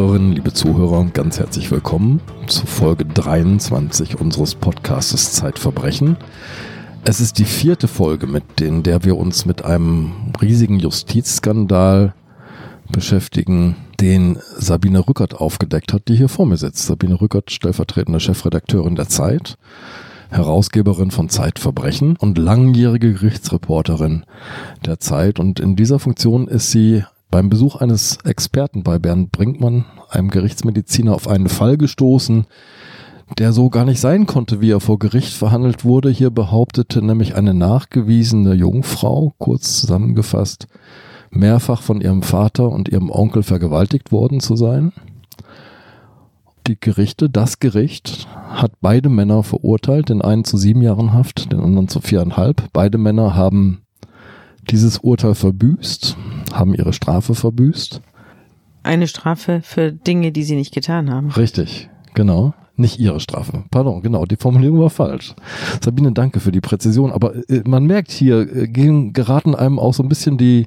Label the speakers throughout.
Speaker 1: Zuhörerinnen, liebe Zuhörer, ganz herzlich willkommen zu Folge 23 unseres Podcastes Zeitverbrechen. Es ist die vierte Folge, mit in der wir uns mit einem riesigen Justizskandal beschäftigen, den Sabine Rückert aufgedeckt hat, die hier vor mir sitzt. Sabine Rückert, stellvertretende Chefredakteurin der Zeit, Herausgeberin von Zeitverbrechen und langjährige Gerichtsreporterin der Zeit. Und in dieser Funktion ist sie beim Besuch eines Experten bei Bernd Brinkmann, einem Gerichtsmediziner, auf einen Fall gestoßen, der so gar nicht sein konnte, wie er vor Gericht verhandelt wurde. Hier behauptete nämlich eine nachgewiesene Jungfrau, kurz zusammengefasst, mehrfach von ihrem Vater und ihrem Onkel vergewaltigt worden zu sein. Die Gerichte, das Gericht, hat beide Männer verurteilt, den einen zu sieben Jahren Haft, den anderen zu viereinhalb. Beide Männer haben dieses Urteil verbüßt, haben ihre Strafe verbüßt.
Speaker 2: Eine Strafe für Dinge, die sie nicht getan haben.
Speaker 1: Richtig, genau. Nicht ihre Strafe. Pardon, genau, die Formulierung war falsch. Sabine, danke für die Präzision. Aber äh, man merkt hier, äh, gehen, geraten einem auch so ein bisschen die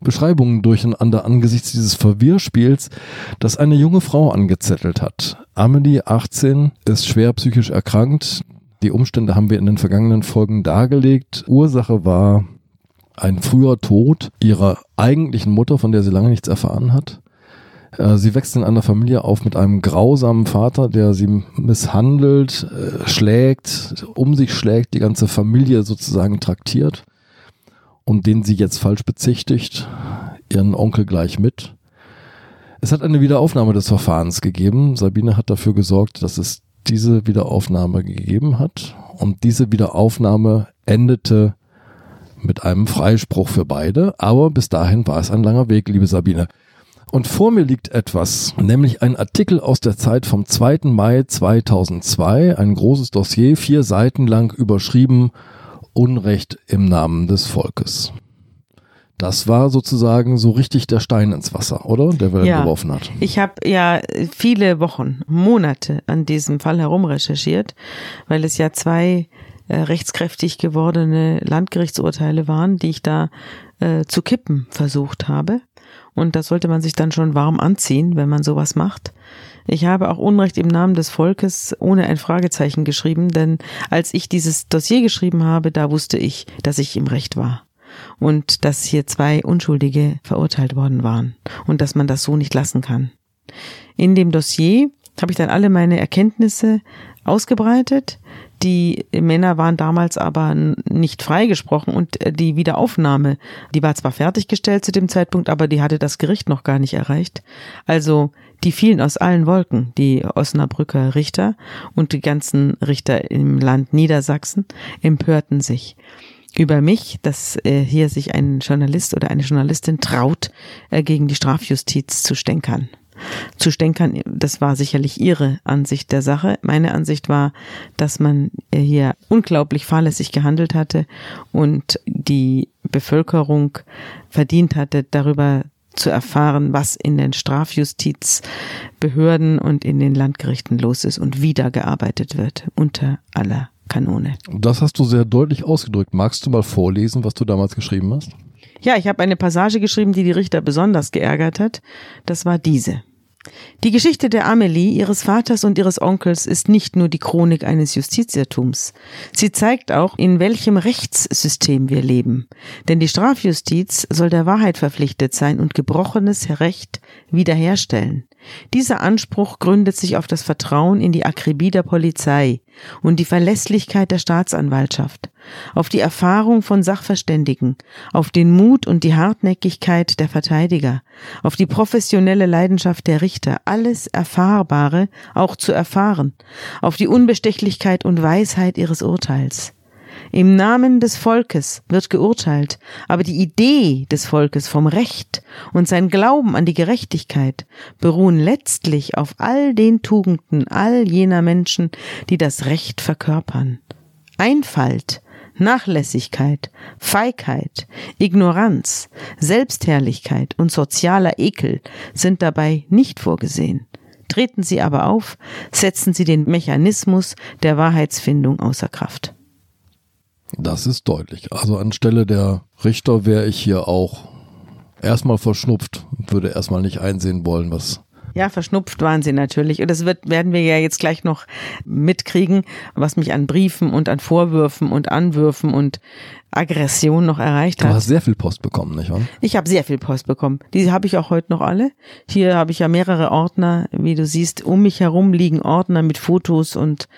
Speaker 1: Beschreibungen durcheinander angesichts dieses Verwirrspiels, das eine junge Frau angezettelt hat. Amelie, 18, ist schwer psychisch erkrankt. Die Umstände haben wir in den vergangenen Folgen dargelegt. Ursache war ein früher Tod ihrer eigentlichen Mutter, von der sie lange nichts erfahren hat. Äh, sie wächst in einer Familie auf mit einem grausamen Vater, der sie misshandelt, äh, schlägt, um sich schlägt, die ganze Familie sozusagen traktiert und den sie jetzt falsch bezichtigt, ihren Onkel gleich mit. Es hat eine Wiederaufnahme des Verfahrens gegeben. Sabine hat dafür gesorgt, dass es diese Wiederaufnahme gegeben hat. Und diese Wiederaufnahme endete mit einem Freispruch für beide. Aber bis dahin war es ein langer Weg, liebe Sabine. Und vor mir liegt etwas, nämlich ein Artikel aus der Zeit vom 2. Mai 2002, ein großes Dossier, vier Seiten lang überschrieben Unrecht im Namen des Volkes. Das war sozusagen so richtig der Stein ins Wasser, oder? Der wir ja, geworfen hat.
Speaker 2: Ich habe ja viele Wochen, Monate an diesem Fall herumrecherchiert, weil es ja zwei äh, rechtskräftig gewordene Landgerichtsurteile waren, die ich da äh, zu kippen versucht habe. Und das sollte man sich dann schon warm anziehen, wenn man sowas macht. Ich habe auch Unrecht im Namen des Volkes ohne ein Fragezeichen geschrieben, denn als ich dieses Dossier geschrieben habe, da wusste ich, dass ich im Recht war. Und dass hier zwei Unschuldige verurteilt worden waren. Und dass man das so nicht lassen kann. In dem Dossier habe ich dann alle meine Erkenntnisse ausgebreitet. Die Männer waren damals aber nicht freigesprochen und äh, die Wiederaufnahme, die war zwar fertiggestellt zu dem Zeitpunkt, aber die hatte das Gericht noch gar nicht erreicht. Also die fielen aus allen Wolken, die Osnabrücker Richter und die ganzen Richter im Land Niedersachsen empörten sich über mich, dass äh, hier sich ein Journalist oder eine Journalistin traut, äh, gegen die Strafjustiz zu stänkern zu stänkern. Das war sicherlich ihre Ansicht der Sache. Meine Ansicht war, dass man hier unglaublich fahrlässig gehandelt hatte und die Bevölkerung verdient hatte, darüber zu erfahren, was in den Strafjustizbehörden und in den Landgerichten los ist und wie da gearbeitet wird unter aller Kanone.
Speaker 1: Das hast du sehr deutlich ausgedrückt. Magst du mal vorlesen, was du damals geschrieben hast?
Speaker 2: Ja, ich habe eine Passage geschrieben, die die Richter besonders geärgert hat. Das war diese. Die Geschichte der Amelie, ihres Vaters und ihres Onkels ist nicht nur die Chronik eines Justizirrtums. Sie zeigt auch, in welchem Rechtssystem wir leben. Denn die Strafjustiz soll der Wahrheit verpflichtet sein und gebrochenes Recht wiederherstellen. Dieser Anspruch gründet sich auf das Vertrauen in die Akribie der Polizei und die Verlässlichkeit der Staatsanwaltschaft, auf die Erfahrung von Sachverständigen, auf den Mut und die Hartnäckigkeit der Verteidiger, auf die professionelle Leidenschaft der Richter, alles Erfahrbare auch zu erfahren, auf die Unbestechlichkeit und Weisheit ihres Urteils. Im Namen des Volkes wird geurteilt, aber die Idee des Volkes vom Recht und sein Glauben an die Gerechtigkeit beruhen letztlich auf all den Tugenden all jener Menschen, die das Recht verkörpern. Einfalt, Nachlässigkeit, Feigheit, Ignoranz, Selbstherrlichkeit und sozialer Ekel sind dabei nicht vorgesehen. Treten Sie aber auf, setzen Sie den Mechanismus der Wahrheitsfindung außer Kraft.
Speaker 1: Das ist deutlich. Also anstelle der Richter wäre ich hier auch erstmal verschnupft, würde erstmal nicht einsehen wollen, was
Speaker 2: Ja, verschnupft waren sie natürlich. Und das wird, werden wir ja jetzt gleich noch mitkriegen, was mich an Briefen und an Vorwürfen und Anwürfen und Aggression noch erreicht
Speaker 1: Du
Speaker 2: hat.
Speaker 1: hast sehr viel Post bekommen, nicht wahr?
Speaker 2: Ich habe sehr viel Post bekommen. Die habe ich auch heute noch alle. Hier habe ich ja mehrere Ordner, wie du siehst. Um mich herum liegen Ordner mit Fotos und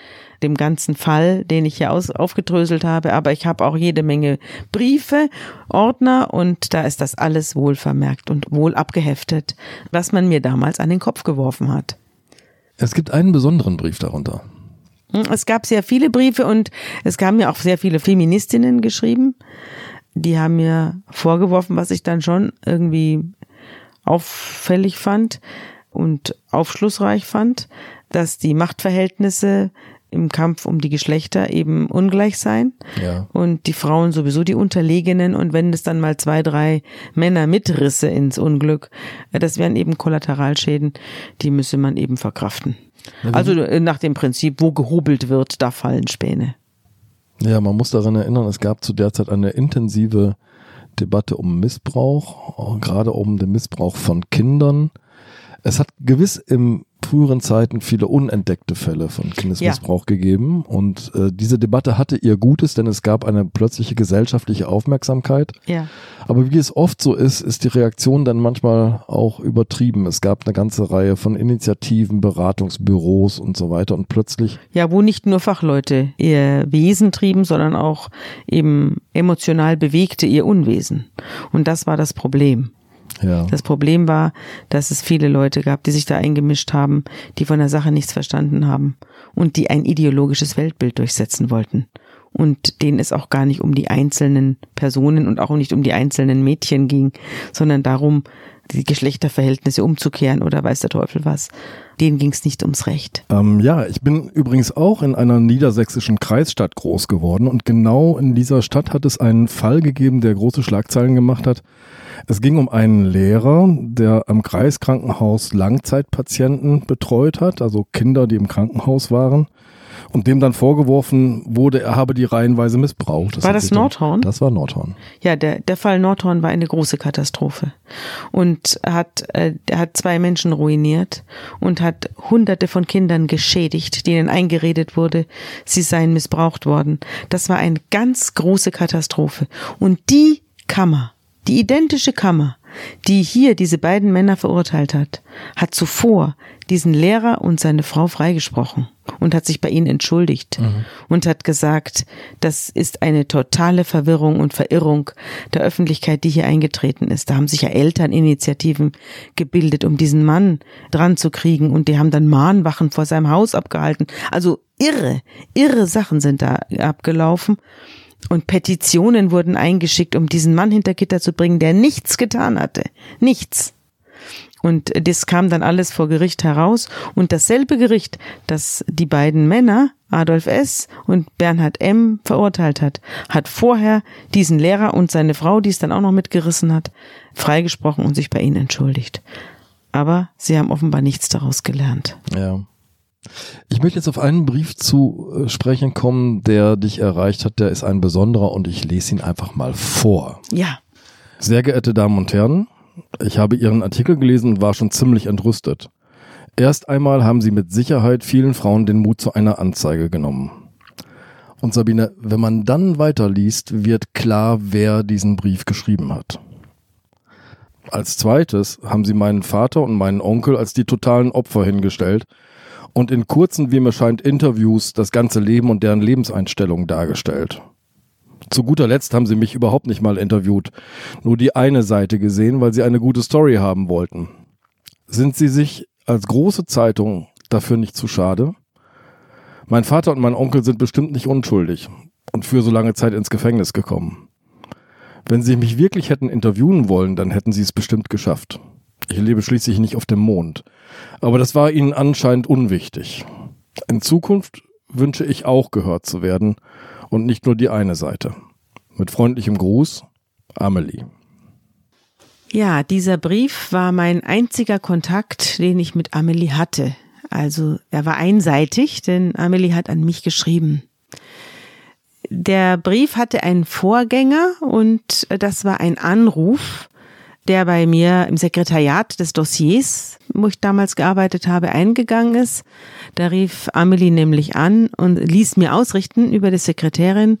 Speaker 2: dem ganzen Fall, den ich hier aus, aufgedröselt habe. Aber ich habe auch jede Menge Briefe, Ordner und da ist das alles wohl vermerkt und wohl abgeheftet, was man mir damals an den Kopf geworfen hat.
Speaker 1: Es gibt einen besonderen Brief darunter.
Speaker 2: Es gab sehr viele Briefe und es kamen mir auch sehr viele Feministinnen geschrieben. Die haben mir vorgeworfen, was ich dann schon irgendwie auffällig fand und aufschlussreich fand, dass die Machtverhältnisse im Kampf um die Geschlechter eben ungleich seien
Speaker 1: Ja.
Speaker 2: und die Frauen sowieso die Unterlegenen und wenn es dann mal zwei, drei Männer mitrisse ins Unglück, äh, das wären eben Kollateralschäden, die müsse man eben verkraften. Also äh, nach dem Prinzip, wo gehobelt wird, da fallen Späne.
Speaker 1: Ja, man muss daran erinnern, es gab zu der Zeit eine intensive Debatte um Missbrauch, gerade um den Missbrauch von Kindern. Es hat gewiss im früheren Zeiten viele unentdeckte Fälle von Kindesmissbrauch gegeben und äh, diese Debatte hatte ihr Gutes, denn es gab eine plötzliche gesellschaftliche Aufmerksamkeit.
Speaker 2: Ja.
Speaker 1: Aber wie es oft so ist, ist die Reaktion dann manchmal auch übertrieben. Es gab eine ganze Reihe von Initiativen, Beratungsbüros und so weiter und plötzlich
Speaker 2: Ja, wo nicht nur Fachleute ihr Wesen trieben, sondern auch eben emotional bewegte ihr Unwesen. Und das war das Problem.
Speaker 1: Ja.
Speaker 2: Das Problem war, dass es viele Leute gab, die sich da eingemischt haben, die von der Sache nichts verstanden haben und die ein ideologisches Weltbild durchsetzen wollten. Und denen es auch gar nicht um die einzelnen Personen und auch nicht um die einzelnen Mädchen ging, sondern darum, die Geschlechterverhältnisse umzukehren oder weiß der Teufel was. Denen ging es nicht ums Recht.
Speaker 3: Ähm, ja, ich bin übrigens auch in einer niedersächsischen Kreisstadt groß geworden und genau in dieser Stadt hat es einen Fall gegeben, der große Schlagzeilen gemacht hat. Es ging um einen Lehrer, der am Kreiskrankenhaus Langzeitpatienten betreut hat, also Kinder, die im Krankenhaus waren. Und dem dann vorgeworfen wurde, er habe die reihenweise missbraucht.
Speaker 2: War
Speaker 3: hat
Speaker 2: das
Speaker 3: sich dann-
Speaker 2: Nordhorn?
Speaker 1: Das war Nordhorn.
Speaker 2: Ja, der, der Fall Nordhorn war eine große Katastrophe und hat, äh, er hat zwei Menschen ruiniert und hat hunderte von Kindern geschädigt, denen eingeredet wurde, sie seien missbraucht worden. Das war eine ganz große Katastrophe. Und die Kammer, die identische Kammer, die hier diese beiden Männer verurteilt hat, hat zuvor diesen Lehrer und seine Frau freigesprochen und hat sich bei ihnen entschuldigt und hat gesagt, das ist eine totale Verwirrung und Verirrung der Öffentlichkeit, die hier eingetreten ist. Da haben sich ja Elterninitiativen gebildet, um diesen Mann dran zu kriegen und die haben dann Mahnwachen vor seinem Haus abgehalten. Also irre, irre Sachen sind da abgelaufen. Und Petitionen wurden eingeschickt, um diesen Mann hinter Gitter zu bringen, der nichts getan hatte. Nichts. Und das kam dann alles vor Gericht heraus. Und dasselbe Gericht, das die beiden Männer, Adolf S. und Bernhard M. verurteilt hat, hat vorher diesen Lehrer und seine Frau, die es dann auch noch mitgerissen hat, freigesprochen und sich bei ihnen entschuldigt. Aber sie haben offenbar nichts daraus gelernt.
Speaker 1: Ja. Ich möchte jetzt auf einen Brief zu äh, sprechen kommen, der dich erreicht hat. Der ist ein besonderer und ich lese ihn einfach mal vor.
Speaker 2: Ja,
Speaker 3: Sehr geehrte Damen und Herren, ich habe Ihren Artikel gelesen und war schon ziemlich entrüstet. Erst einmal haben Sie mit Sicherheit vielen Frauen den Mut zu einer Anzeige genommen. Und Sabine, wenn man dann weiterliest, wird klar, wer diesen Brief geschrieben hat. Als zweites haben Sie meinen Vater und meinen Onkel als die totalen Opfer hingestellt und in kurzen, wie mir scheint, Interviews das ganze Leben und deren Lebenseinstellung dargestellt. Zu guter Letzt haben sie mich überhaupt nicht mal interviewt, nur die eine Seite gesehen, weil sie eine gute Story haben wollten. Sind sie sich als große Zeitung dafür nicht zu schade? Mein Vater und mein Onkel sind bestimmt nicht unschuldig und für so lange Zeit ins Gefängnis gekommen. Wenn sie mich wirklich hätten interviewen wollen, dann hätten sie es bestimmt geschafft. Ich lebe schließlich nicht auf dem Mond. Aber das war ihnen anscheinend unwichtig. In Zukunft wünsche ich auch gehört zu werden und nicht nur die eine Seite. Mit freundlichem Gruß, Amelie.
Speaker 2: Ja, dieser Brief war mein einziger Kontakt, den ich mit Amelie hatte. Also er war einseitig, denn Amelie hat an mich geschrieben. Der Brief hatte einen Vorgänger und das war ein Anruf, der bei mir im Sekretariat des Dossiers, wo ich damals gearbeitet habe, eingegangen ist. Da rief Amelie nämlich an und ließ mir ausrichten über die Sekretärin,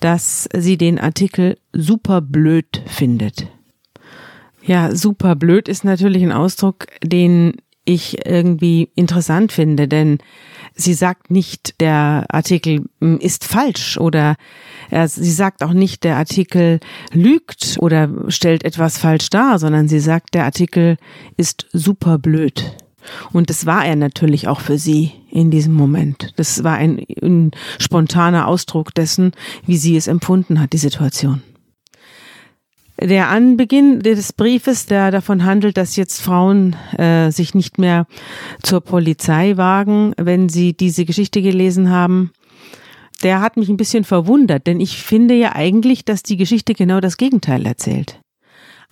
Speaker 2: dass sie den Artikel super blöd findet. Ja, super blöd ist natürlich ein Ausdruck, den ich irgendwie interessant finde, denn sie sagt nicht, der Artikel hm, ist falsch oder äh, sie sagt auch nicht, der Artikel lügt oder stellt etwas falsch dar, sondern sie sagt, der Artikel ist super blöd. Und das war er natürlich auch für sie in diesem Moment. Das war ein, ein spontaner Ausdruck dessen, wie sie es empfunden hat, die Situation. Der Anbeginn des Briefes, der davon handelt, dass jetzt Frauen äh, sich nicht mehr zur Polizei wagen, wenn sie diese Geschichte gelesen haben, der hat mich ein bisschen verwundert, denn ich finde ja eigentlich, dass die Geschichte genau das Gegenteil erzählt.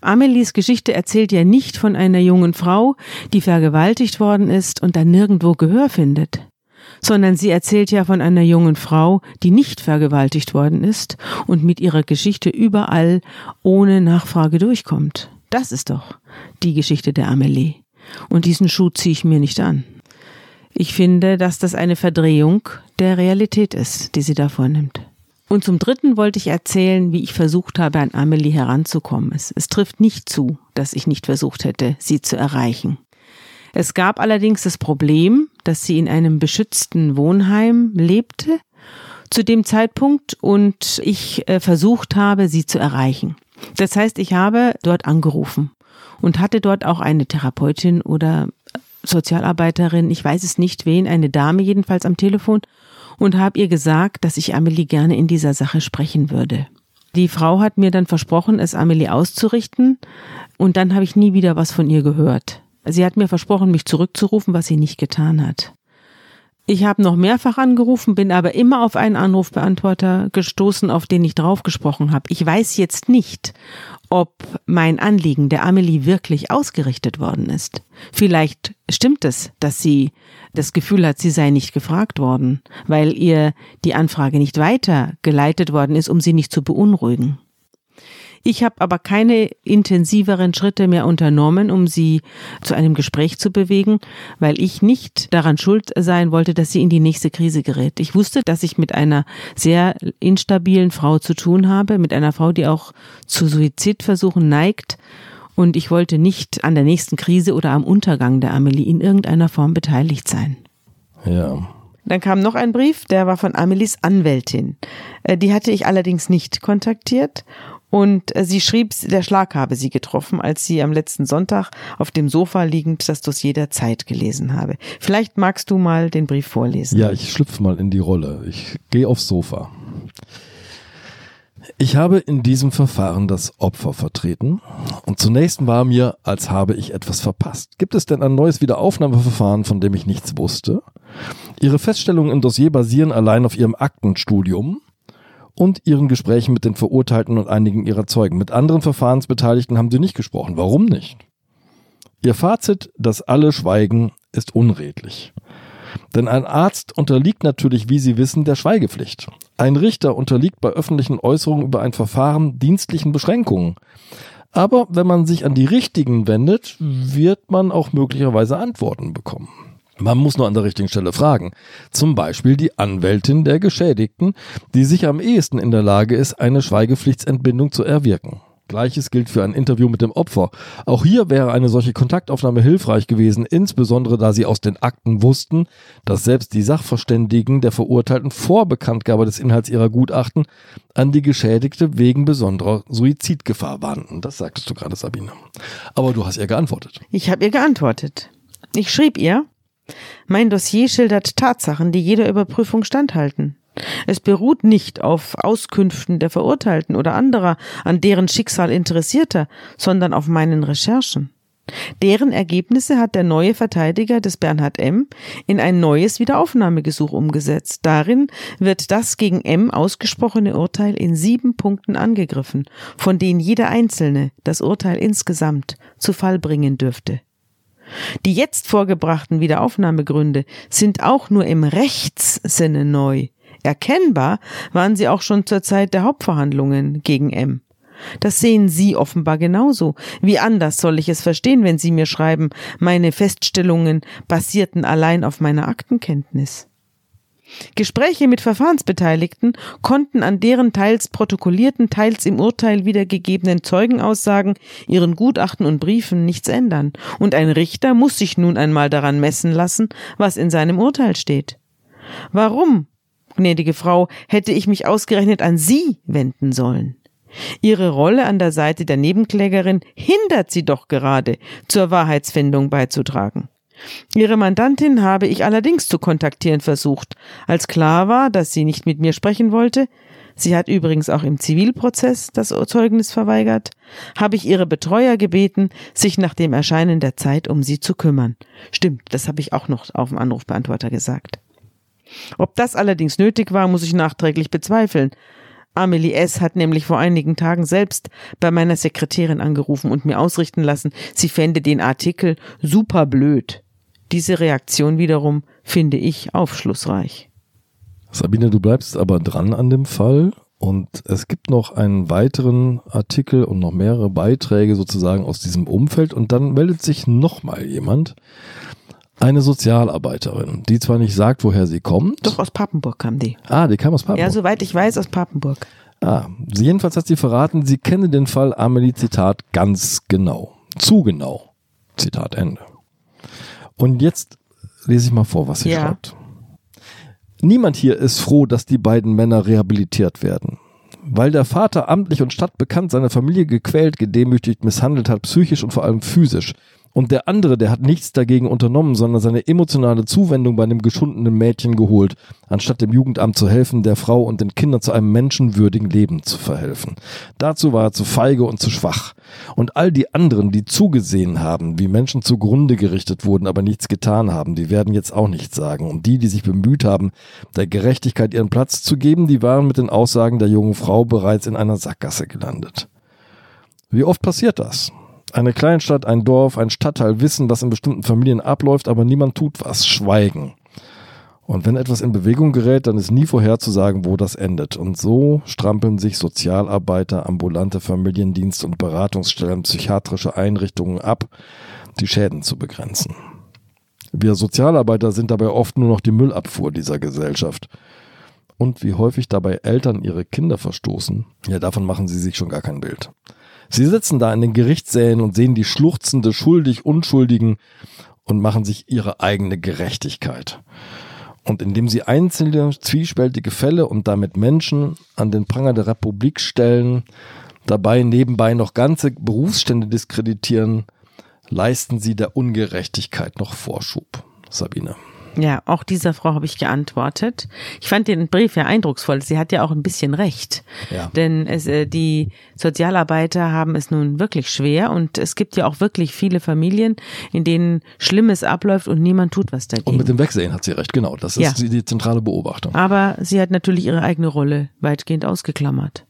Speaker 2: Amelies Geschichte erzählt ja nicht von einer jungen Frau, die vergewaltigt worden ist und dann nirgendwo Gehör findet sondern sie erzählt ja von einer jungen Frau, die nicht vergewaltigt worden ist und mit ihrer Geschichte überall ohne Nachfrage durchkommt. Das ist doch die Geschichte der Amelie. Und diesen Schuh ziehe ich mir nicht an. Ich finde, dass das eine Verdrehung der Realität ist, die sie da vornimmt. Und zum Dritten wollte ich erzählen, wie ich versucht habe, an Amelie heranzukommen. Es, es trifft nicht zu, dass ich nicht versucht hätte, sie zu erreichen. Es gab allerdings das Problem, dass sie in einem beschützten Wohnheim lebte zu dem Zeitpunkt und ich äh, versucht habe, sie zu erreichen. Das heißt, ich habe dort angerufen und hatte dort auch eine Therapeutin oder Sozialarbeiterin, ich weiß es nicht wen, eine Dame jedenfalls am Telefon und habe ihr gesagt, dass ich Amelie gerne in dieser Sache sprechen würde. Die Frau hat mir dann versprochen, es Amelie auszurichten und dann habe ich nie wieder was von ihr gehört. Sie hat mir versprochen, mich zurückzurufen, was sie nicht getan hat. Ich habe noch mehrfach angerufen, bin aber immer auf einen Anrufbeantworter gestoßen, auf den ich draufgesprochen habe. Ich weiß jetzt nicht, ob mein Anliegen der Amelie wirklich ausgerichtet worden ist. Vielleicht stimmt es, dass sie das Gefühl hat, sie sei nicht gefragt worden, weil ihr die Anfrage nicht weitergeleitet worden ist, um sie nicht zu beunruhigen. Ich habe aber keine intensiveren Schritte mehr unternommen, um sie zu einem Gespräch zu bewegen, weil ich nicht daran schuld sein wollte, dass sie in die nächste Krise gerät. Ich wusste, dass ich mit einer sehr instabilen Frau zu tun habe, mit einer Frau, die auch zu Suizidversuchen neigt. Und ich wollte nicht an der nächsten Krise oder am Untergang der Amelie in irgendeiner Form beteiligt sein.
Speaker 1: Ja.
Speaker 2: Dann kam noch ein Brief, der war von Amelies Anwältin. Äh, die hatte ich allerdings nicht kontaktiert und äh, sie schrieb, der Schlag habe sie getroffen, als sie am letzten Sonntag auf dem Sofa liegend das Dossier der Zeit gelesen habe. Vielleicht magst du mal den Brief vorlesen.
Speaker 1: Ja, ich schlüpfe mal in die Rolle. Ich gehe aufs Sofa. Ich habe in diesem Verfahren das Opfer vertreten und zunächst war mir, als habe ich etwas verpasst. Gibt es denn ein neues Wiederaufnahmeverfahren, von dem ich nichts wusste? Ihre Feststellungen im Dossier basieren allein auf Ihrem Aktenstudium und ihren Gesprächen mit den Verurteilten und einigen ihrer Zeugen. Mit anderen Verfahrensbeteiligten haben sie nicht gesprochen. Warum nicht? Ihr Fazit, dass alle schweigen, ist unredlich. Denn ein Arzt unterliegt natürlich, wie Sie wissen, der Schweigepflicht. Ein Richter unterliegt bei öffentlichen Äußerungen über ein Verfahren dienstlichen Beschränkungen. Aber wenn man sich an die Richtigen wendet, wird man auch möglicherweise Antworten bekommen. Man muss nur an der richtigen Stelle fragen. Zum Beispiel die Anwältin der Geschädigten, die sich am ehesten in der Lage ist, eine Schweigepflichtsentbindung zu erwirken. Gleiches gilt für ein Interview mit dem Opfer. Auch hier wäre eine solche Kontaktaufnahme hilfreich gewesen, insbesondere da sie aus den Akten wussten, dass selbst die Sachverständigen der Verurteilten vor Bekanntgabe des Inhalts ihrer Gutachten an die Geschädigte wegen besonderer Suizidgefahr warnten. Das sagtest du gerade, Sabine. Aber du hast ihr geantwortet.
Speaker 2: Ich habe ihr geantwortet. Ich schrieb ihr, mein Dossier schildert Tatsachen, die jeder Überprüfung standhalten. Es beruht nicht auf Auskünften der Verurteilten oder anderer, an deren Schicksal Interessierter, sondern auf meinen Recherchen. Deren Ergebnisse hat der neue Verteidiger des Bernhard M. in ein neues Wiederaufnahmegesuch umgesetzt. Darin wird das gegen M ausgesprochene Urteil in sieben Punkten angegriffen, von denen jeder einzelne das Urteil insgesamt zu Fall bringen dürfte. Die jetzt vorgebrachten Wiederaufnahmegründe sind auch nur im Rechtssinne neu. Erkennbar waren sie auch schon zur Zeit der Hauptverhandlungen gegen M. Das sehen Sie offenbar genauso. Wie anders soll ich es verstehen, wenn Sie mir schreiben, meine Feststellungen basierten allein auf meiner Aktenkenntnis? Gespräche mit Verfahrensbeteiligten konnten an deren teils protokollierten, teils im Urteil wiedergegebenen Zeugenaussagen, ihren Gutachten und Briefen nichts ändern, und ein Richter muss sich nun einmal daran messen lassen, was in seinem Urteil steht. Warum, gnädige Frau, hätte ich mich ausgerechnet an Sie wenden sollen? Ihre Rolle an der Seite der Nebenklägerin hindert sie doch gerade, zur Wahrheitsfindung beizutragen. Ihre Mandantin habe ich allerdings zu kontaktieren versucht, als klar war, dass sie nicht mit mir sprechen wollte, sie hat übrigens auch im Zivilprozess das Zeugnis verweigert, habe ich ihre Betreuer gebeten, sich nach dem Erscheinen der Zeit um sie zu kümmern. Stimmt, das habe ich auch noch auf dem Anrufbeantworter gesagt. Ob das allerdings nötig war, muss ich nachträglich bezweifeln. Amelie S. hat nämlich vor einigen Tagen selbst bei meiner Sekretärin angerufen und mir ausrichten lassen, sie fände den Artikel super blöd. Diese Reaktion wiederum finde ich aufschlussreich.
Speaker 1: Sabine, du bleibst aber dran an dem Fall und es gibt noch einen weiteren Artikel und noch mehrere Beiträge sozusagen aus diesem Umfeld und dann meldet sich nochmal jemand, eine Sozialarbeiterin, die zwar nicht sagt, woher sie kommt.
Speaker 2: Doch aus Papenburg kam die.
Speaker 1: Ah, die kam aus Papenburg.
Speaker 2: Ja, soweit ich weiß, aus Papenburg.
Speaker 1: Ah, jedenfalls hat sie verraten, sie kenne den Fall Amelie Zitat ganz genau. Zu genau. Zitat Ende. Und jetzt lese ich mal vor, was sie ja. schreibt. Niemand hier ist froh, dass die beiden Männer rehabilitiert werden. Weil der Vater amtlich und stadtbekannt seine Familie gequält, gedemütigt, misshandelt hat, psychisch und vor allem physisch, und der andere, der hat nichts dagegen unternommen, sondern seine emotionale Zuwendung bei einem geschundenen Mädchen geholt, anstatt dem Jugendamt zu helfen, der Frau und den Kindern zu einem menschenwürdigen Leben zu verhelfen. Dazu war er zu feige und zu schwach. Und all die anderen, die zugesehen haben, wie Menschen zugrunde gerichtet wurden, aber nichts getan haben, die werden jetzt auch nichts sagen. Und die, die sich bemüht haben, der Gerechtigkeit ihren Platz zu geben, die waren mit den Aussagen der jungen Frau bereits in einer Sackgasse gelandet. Wie oft passiert das? Eine Kleinstadt, ein Dorf, ein Stadtteil wissen, was in bestimmten Familien abläuft, aber niemand tut was. Schweigen. Und wenn etwas in Bewegung gerät, dann ist nie vorherzusagen, wo das endet. Und so strampeln sich Sozialarbeiter, ambulante Familiendienst und Beratungsstellen, psychiatrische Einrichtungen ab, die Schäden zu begrenzen. Wir Sozialarbeiter sind dabei oft nur noch die Müllabfuhr dieser Gesellschaft. Und wie häufig dabei Eltern ihre Kinder verstoßen, ja, davon machen sie sich schon gar kein Bild. Sie sitzen da in den Gerichtssälen und sehen die schluchzende, schuldig Unschuldigen und machen sich ihre eigene Gerechtigkeit. Und indem sie einzelne zwiespältige Fälle und damit Menschen an den Pranger der Republik stellen, dabei nebenbei noch ganze Berufsstände diskreditieren, leisten sie der Ungerechtigkeit noch Vorschub. Sabine.
Speaker 2: Ja, auch dieser Frau habe ich geantwortet. Ich fand den Brief ja eindrucksvoll. Sie hat ja auch ein bisschen recht. Ja. Denn es, äh, die Sozialarbeiter haben es nun wirklich schwer und es gibt ja auch wirklich viele Familien, in denen Schlimmes abläuft und niemand tut was dagegen.
Speaker 1: Und mit dem Wegsehen hat sie recht, genau. Das ist ja. die, die zentrale Beobachtung.
Speaker 2: Aber sie hat natürlich ihre eigene Rolle weitgehend ausgeklammert.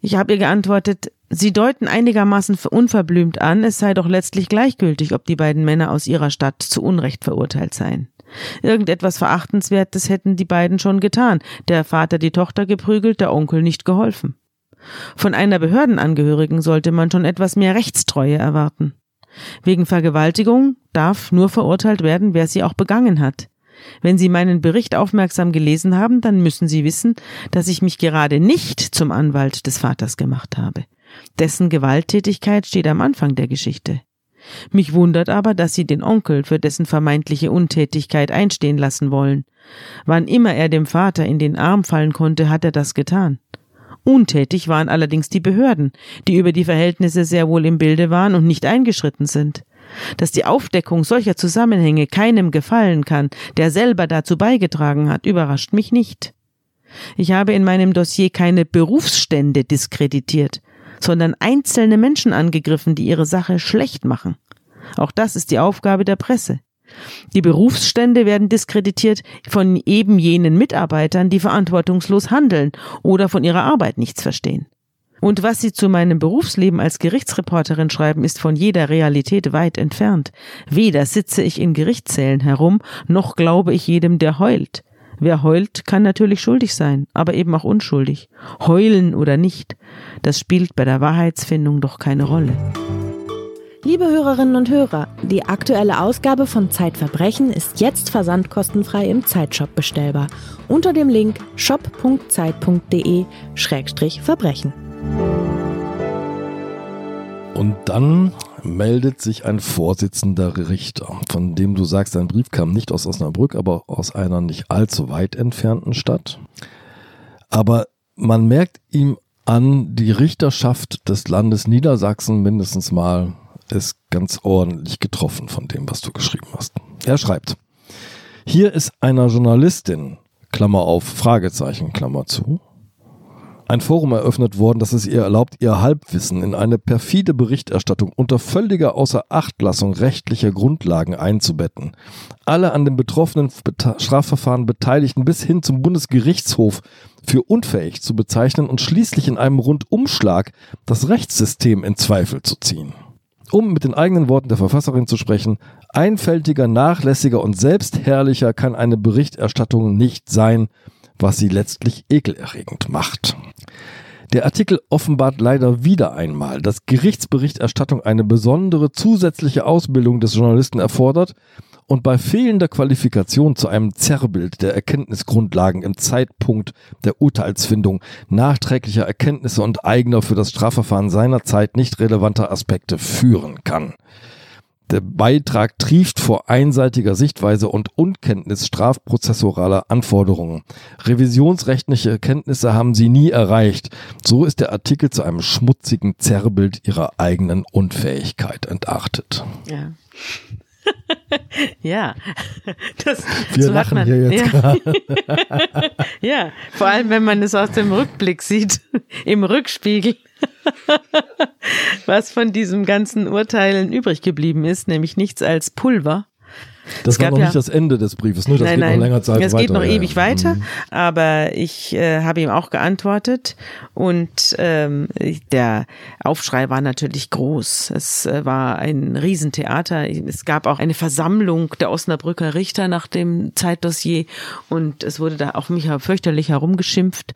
Speaker 2: Ich habe ihr geantwortet, Sie deuten einigermaßen unverblümt an, es sei doch letztlich gleichgültig, ob die beiden Männer aus ihrer Stadt zu Unrecht verurteilt seien. Irgendetwas Verachtenswertes hätten die beiden schon getan, der Vater die Tochter geprügelt, der Onkel nicht geholfen. Von einer Behördenangehörigen sollte man schon etwas mehr Rechtstreue erwarten. Wegen Vergewaltigung darf nur verurteilt werden, wer sie auch begangen hat. Wenn Sie meinen Bericht aufmerksam gelesen haben, dann müssen Sie wissen, dass ich mich gerade nicht zum Anwalt des Vaters gemacht habe. Dessen Gewalttätigkeit steht am Anfang der Geschichte. Mich wundert aber, dass Sie den Onkel für dessen vermeintliche Untätigkeit einstehen lassen wollen. Wann immer er dem Vater in den Arm fallen konnte, hat er das getan. Untätig waren allerdings die Behörden, die über die Verhältnisse sehr wohl im Bilde waren und nicht eingeschritten sind. Dass die Aufdeckung solcher Zusammenhänge keinem gefallen kann, der selber dazu beigetragen hat, überrascht mich nicht. Ich habe in meinem Dossier keine Berufsstände diskreditiert, sondern einzelne Menschen angegriffen, die ihre Sache schlecht machen. Auch das ist die Aufgabe der Presse. Die Berufsstände werden diskreditiert von eben jenen Mitarbeitern, die verantwortungslos handeln oder von ihrer Arbeit nichts verstehen. Und was Sie zu meinem Berufsleben als Gerichtsreporterin schreiben, ist von jeder Realität weit entfernt. Weder sitze ich in Gerichtssälen herum, noch glaube ich jedem, der heult. Wer heult, kann natürlich schuldig sein, aber eben auch unschuldig. Heulen oder nicht, das spielt bei der Wahrheitsfindung doch keine Rolle.
Speaker 4: Liebe Hörerinnen und Hörer, die aktuelle Ausgabe von Zeitverbrechen ist jetzt versandkostenfrei im Zeitshop bestellbar unter dem Link shop.zeit.de-verbrechen.
Speaker 1: Und dann meldet sich ein Vorsitzender Richter, von dem du sagst, dein Brief kam nicht aus Osnabrück, aber aus einer nicht allzu weit entfernten Stadt. Aber man merkt ihm an, die Richterschaft des Landes Niedersachsen mindestens mal ist ganz ordentlich getroffen von dem, was du geschrieben hast. Er schreibt, hier ist einer Journalistin, Klammer auf, Fragezeichen, Klammer zu, ein Forum eröffnet worden, das es ihr erlaubt, ihr Halbwissen in eine perfide Berichterstattung unter völliger Außerachtlassung rechtlicher Grundlagen einzubetten. Alle an den betroffenen Strafverfahren Beteiligten bis hin zum Bundesgerichtshof für unfähig zu bezeichnen und schließlich in einem Rundumschlag das Rechtssystem in Zweifel zu ziehen. Um mit den eigenen Worten der Verfasserin zu sprechen, einfältiger, nachlässiger und selbstherrlicher kann eine Berichterstattung nicht sein, was sie letztlich ekelerregend macht. Der Artikel offenbart leider wieder einmal, dass Gerichtsberichterstattung eine besondere zusätzliche Ausbildung des Journalisten erfordert und bei fehlender Qualifikation zu einem Zerrbild der Erkenntnisgrundlagen im Zeitpunkt der Urteilsfindung, nachträglicher Erkenntnisse und eigener für das Strafverfahren seiner Zeit nicht relevanter Aspekte führen kann. Der Beitrag trieft vor einseitiger Sichtweise und Unkenntnis strafprozessoraler Anforderungen. Revisionsrechtliche Erkenntnisse haben sie nie erreicht. So ist der Artikel zu einem schmutzigen Zerrbild ihrer eigenen Unfähigkeit entartet.
Speaker 2: Ja. ja,
Speaker 1: das, wir so lachen man, hier jetzt ja.
Speaker 2: ja, vor allem wenn man es aus dem Rückblick sieht, im Rückspiegel, was von diesem ganzen Urteilen übrig geblieben ist, nämlich nichts als Pulver
Speaker 1: das es war noch ja, nicht das Ende des Briefes, ne? Das nein, geht nein, noch länger Zeit
Speaker 2: es weiter. Es geht noch ewig ja. weiter, mhm. aber ich äh, habe ihm auch geantwortet und ähm, der Aufschrei war natürlich groß. Es äh, war ein Riesentheater. Es gab auch eine Versammlung der Osnabrücker Richter nach dem Zeitdossier und es wurde da auch mich fürchterlich herumgeschimpft.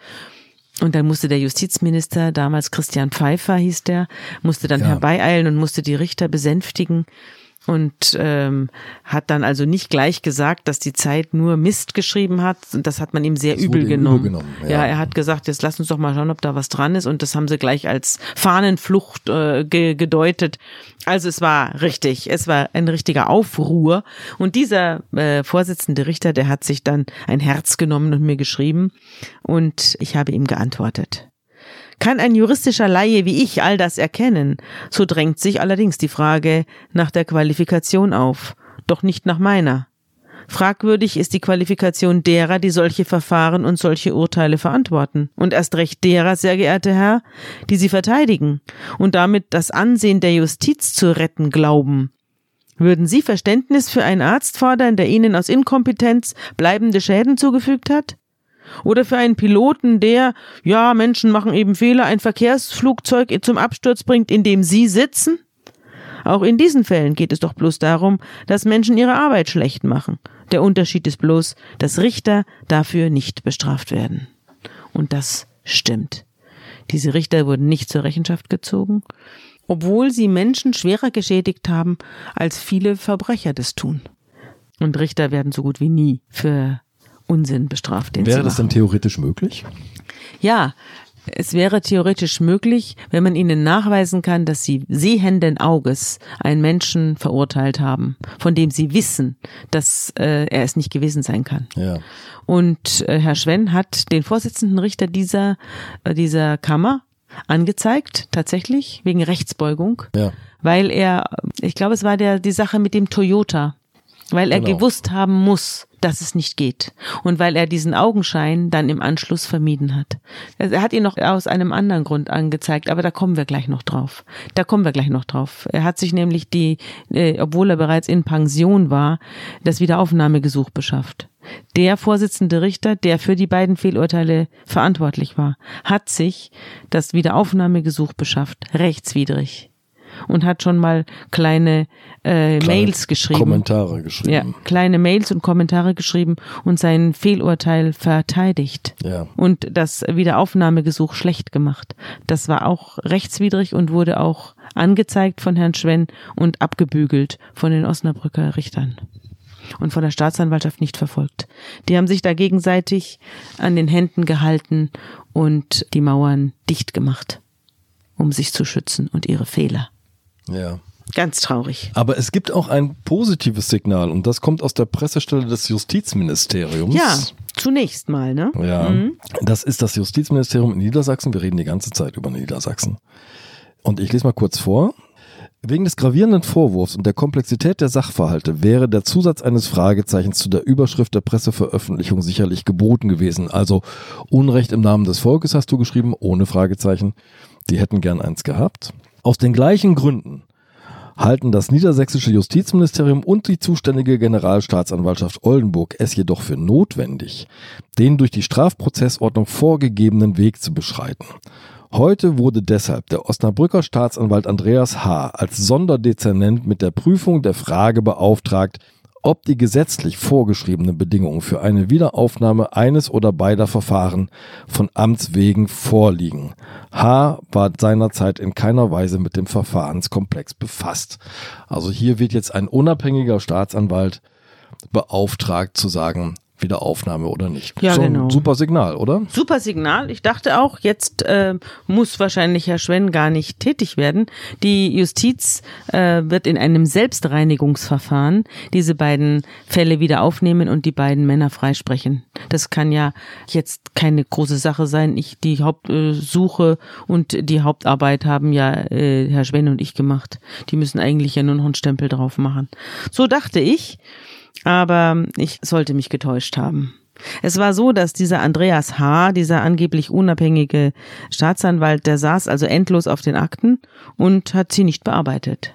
Speaker 2: Und dann musste der Justizminister, damals Christian Pfeiffer hieß der, musste dann herbeieilen und musste die Richter besänftigen und ähm, hat dann also nicht gleich gesagt, dass die Zeit nur Mist geschrieben hat. Und das hat man ihm sehr übel genommen. übel genommen. Ja. ja. er hat gesagt, jetzt lass uns doch mal schauen, ob da was dran ist. Und das haben sie gleich als Fahnenflucht äh, ge gedeutet. Also es war richtig, es war ein richtiger Aufruhr. Und dieser äh, Vorsitzende Richter, der hat sich dann ein Herz genommen und mir geschrieben. Und ich habe ihm geantwortet. Kann ein juristischer Laie wie ich all das erkennen? So drängt sich allerdings die Frage nach der Qualifikation auf, doch nicht nach meiner. Fragwürdig ist die Qualifikation derer, die solche Verfahren und solche Urteile verantworten. Und erst recht derer, sehr geehrter Herr, die sie verteidigen und damit das Ansehen der Justiz zu retten glauben. Würden Sie Verständnis für einen Arzt fordern, der Ihnen aus Inkompetenz bleibende Schäden zugefügt hat? Oder für einen Piloten, der, ja, Menschen machen eben Fehler, ein Verkehrsflugzeug zum Absturz bringt, in dem sie sitzen? Auch in diesen Fällen geht es doch bloß darum, dass Menschen ihre Arbeit schlecht machen. Der Unterschied ist bloß, dass Richter dafür nicht bestraft werden. Und das stimmt. Diese Richter wurden nicht zur Rechenschaft gezogen, obwohl sie Menschen schwerer geschädigt haben, als viele Verbrecher das tun. Und Richter werden so gut wie nie für Unsinn bestraft. Den
Speaker 1: wäre das denn theoretisch möglich?
Speaker 2: Ja, es wäre theoretisch möglich, wenn man ihnen nachweisen kann, dass sie sehenden Auges einen Menschen verurteilt haben, von dem sie wissen, dass äh, er es nicht gewesen sein kann.
Speaker 1: Ja.
Speaker 2: Und äh, Herr Schwenn hat den Vorsitzenden Richter dieser, äh, dieser Kammer angezeigt, tatsächlich, wegen Rechtsbeugung,
Speaker 1: ja.
Speaker 2: weil er, ich glaube, es war der, die Sache mit dem Toyota, weil er genau. gewusst haben muss, dass es nicht geht. Und weil er diesen Augenschein dann im Anschluss vermieden hat. Er hat ihn noch aus einem anderen Grund angezeigt, aber da kommen wir gleich noch drauf. Da kommen wir gleich noch drauf. Er hat sich nämlich die, äh, obwohl er bereits in Pension war, das Wiederaufnahmegesuch beschafft. Der Vorsitzende Richter, der für die beiden Fehlurteile verantwortlich war, hat sich das Wiederaufnahmegesuch beschafft, rechtswidrig. Und hat schon mal kleine, äh, kleine Mails geschrieben.
Speaker 1: Kommentare geschrieben. Ja,
Speaker 2: kleine Mails und Kommentare geschrieben und sein Fehlurteil verteidigt.
Speaker 1: Ja.
Speaker 2: Und das Wiederaufnahmegesuch schlecht gemacht. Das war auch rechtswidrig und wurde auch angezeigt von Herrn Schwenn und abgebügelt von den Osnabrücker Richtern und von der Staatsanwaltschaft nicht verfolgt. Die haben sich da gegenseitig an den Händen gehalten und die Mauern dicht gemacht, um sich zu schützen und ihre Fehler.
Speaker 1: Ja.
Speaker 2: Ganz traurig.
Speaker 1: Aber es gibt auch ein positives Signal und das kommt aus der Pressestelle des Justizministeriums.
Speaker 2: Ja, zunächst mal, ne?
Speaker 1: Ja. Mhm. Das ist das Justizministerium in Niedersachsen. Wir reden die ganze Zeit über Niedersachsen. Und ich lese mal kurz vor. Wegen des gravierenden Vorwurfs und der Komplexität der Sachverhalte wäre der Zusatz eines Fragezeichens zu der Überschrift der Presseveröffentlichung sicherlich geboten gewesen. Also Unrecht im Namen des Volkes hast du geschrieben, ohne Fragezeichen. Die hätten gern eins gehabt. Aus den gleichen Gründen halten das niedersächsische Justizministerium und die zuständige Generalstaatsanwaltschaft Oldenburg es jedoch für notwendig, den durch die Strafprozessordnung vorgegebenen Weg zu beschreiten. Heute wurde deshalb der Osnabrücker Staatsanwalt Andreas H. als Sonderdezernent mit der Prüfung der Frage beauftragt, ob die gesetzlich vorgeschriebenen Bedingungen für eine Wiederaufnahme eines oder beider Verfahren von Amts wegen vorliegen. H. war seinerzeit in keiner Weise mit dem Verfahrenskomplex befasst. Also hier wird jetzt ein unabhängiger Staatsanwalt beauftragt zu sagen, Wiederaufnahme oder nicht.
Speaker 2: Ja, so genau.
Speaker 1: super Signal, oder?
Speaker 2: Super Signal. Ich dachte auch, jetzt äh, muss wahrscheinlich Herr Schwenn gar nicht tätig werden. Die Justiz äh, wird in einem Selbstreinigungsverfahren diese beiden Fälle wieder aufnehmen und die beiden Männer freisprechen. Das kann ja jetzt keine große Sache sein. Ich die Hauptsuche und die Hauptarbeit haben ja äh, Herr Schwenn und ich gemacht. Die müssen eigentlich ja nur noch einen Stempel drauf machen. So dachte ich. Aber ich sollte mich getäuscht haben. Es war so, dass dieser Andreas H., dieser angeblich unabhängige Staatsanwalt, der saß also endlos auf den Akten und hat sie nicht bearbeitet.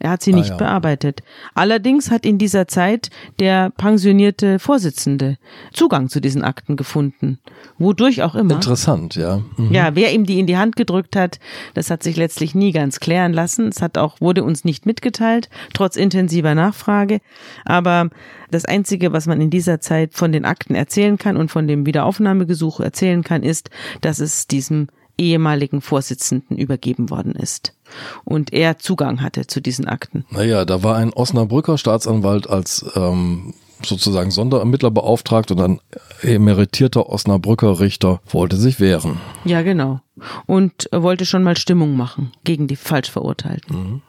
Speaker 2: Er hat sie ah, nicht ja. bearbeitet. Allerdings hat in dieser Zeit der pensionierte Vorsitzende Zugang zu diesen Akten gefunden. Wodurch auch immer.
Speaker 1: Interessant, ja.
Speaker 2: Mhm. Ja, wer ihm die in die Hand gedrückt hat, das hat sich letztlich nie ganz klären lassen. Es hat auch, wurde uns nicht mitgeteilt, trotz intensiver Nachfrage. Aber das Einzige, was man in dieser Zeit von den Akten erzählen kann und von dem Wiederaufnahmegesuch erzählen kann, ist, dass es diesem ehemaligen Vorsitzenden übergeben worden ist und er Zugang hatte zu diesen Akten.
Speaker 1: Naja, da war ein Osnabrücker Staatsanwalt als ähm, sozusagen Sonderermittler beauftragt und ein emeritierter Osnabrücker Richter wollte sich wehren.
Speaker 2: Ja, genau. Und wollte schon mal Stimmung machen gegen die Falschverurteilten. Mhm.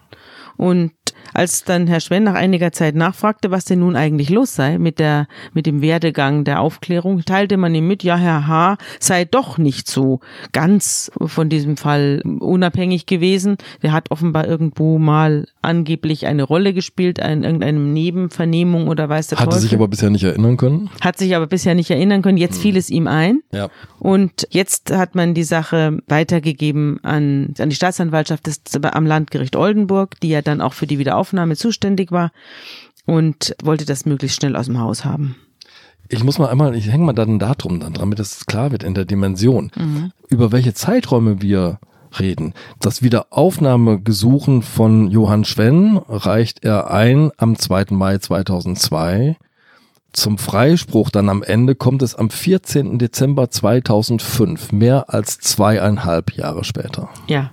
Speaker 2: Und als dann Herr Schwenn nach einiger Zeit nachfragte, was denn nun eigentlich los sei mit der, mit dem Werdegang der Aufklärung, teilte man ihm mit, ja, Herr H. sei doch nicht so ganz von diesem Fall unabhängig gewesen. Der hat offenbar irgendwo mal angeblich eine Rolle gespielt, in irgendeinem Nebenvernehmung oder weiß der
Speaker 1: Hatte Teufel. sich aber bisher nicht erinnern können.
Speaker 2: Hat sich aber bisher nicht erinnern können. Jetzt hm. fiel es ihm ein.
Speaker 1: Ja.
Speaker 2: Und jetzt hat man die Sache weitergegeben an, an die Staatsanwaltschaft des, am Landgericht Oldenburg, die ja dann auch für die Wiederaufnahme zuständig war und wollte das möglichst schnell aus dem Haus haben.
Speaker 1: Ich muss mal einmal, ich hänge mal dann Datum dann, damit das klar wird in der Dimension. Mhm. Über welche Zeiträume wir reden. Das Wiederaufnahmegesuchen von Johann Schwenn reicht er ein am 2. Mai 2002. Zum Freispruch dann am Ende kommt es am 14. Dezember 2005, mehr als zweieinhalb Jahre später.
Speaker 2: Ja,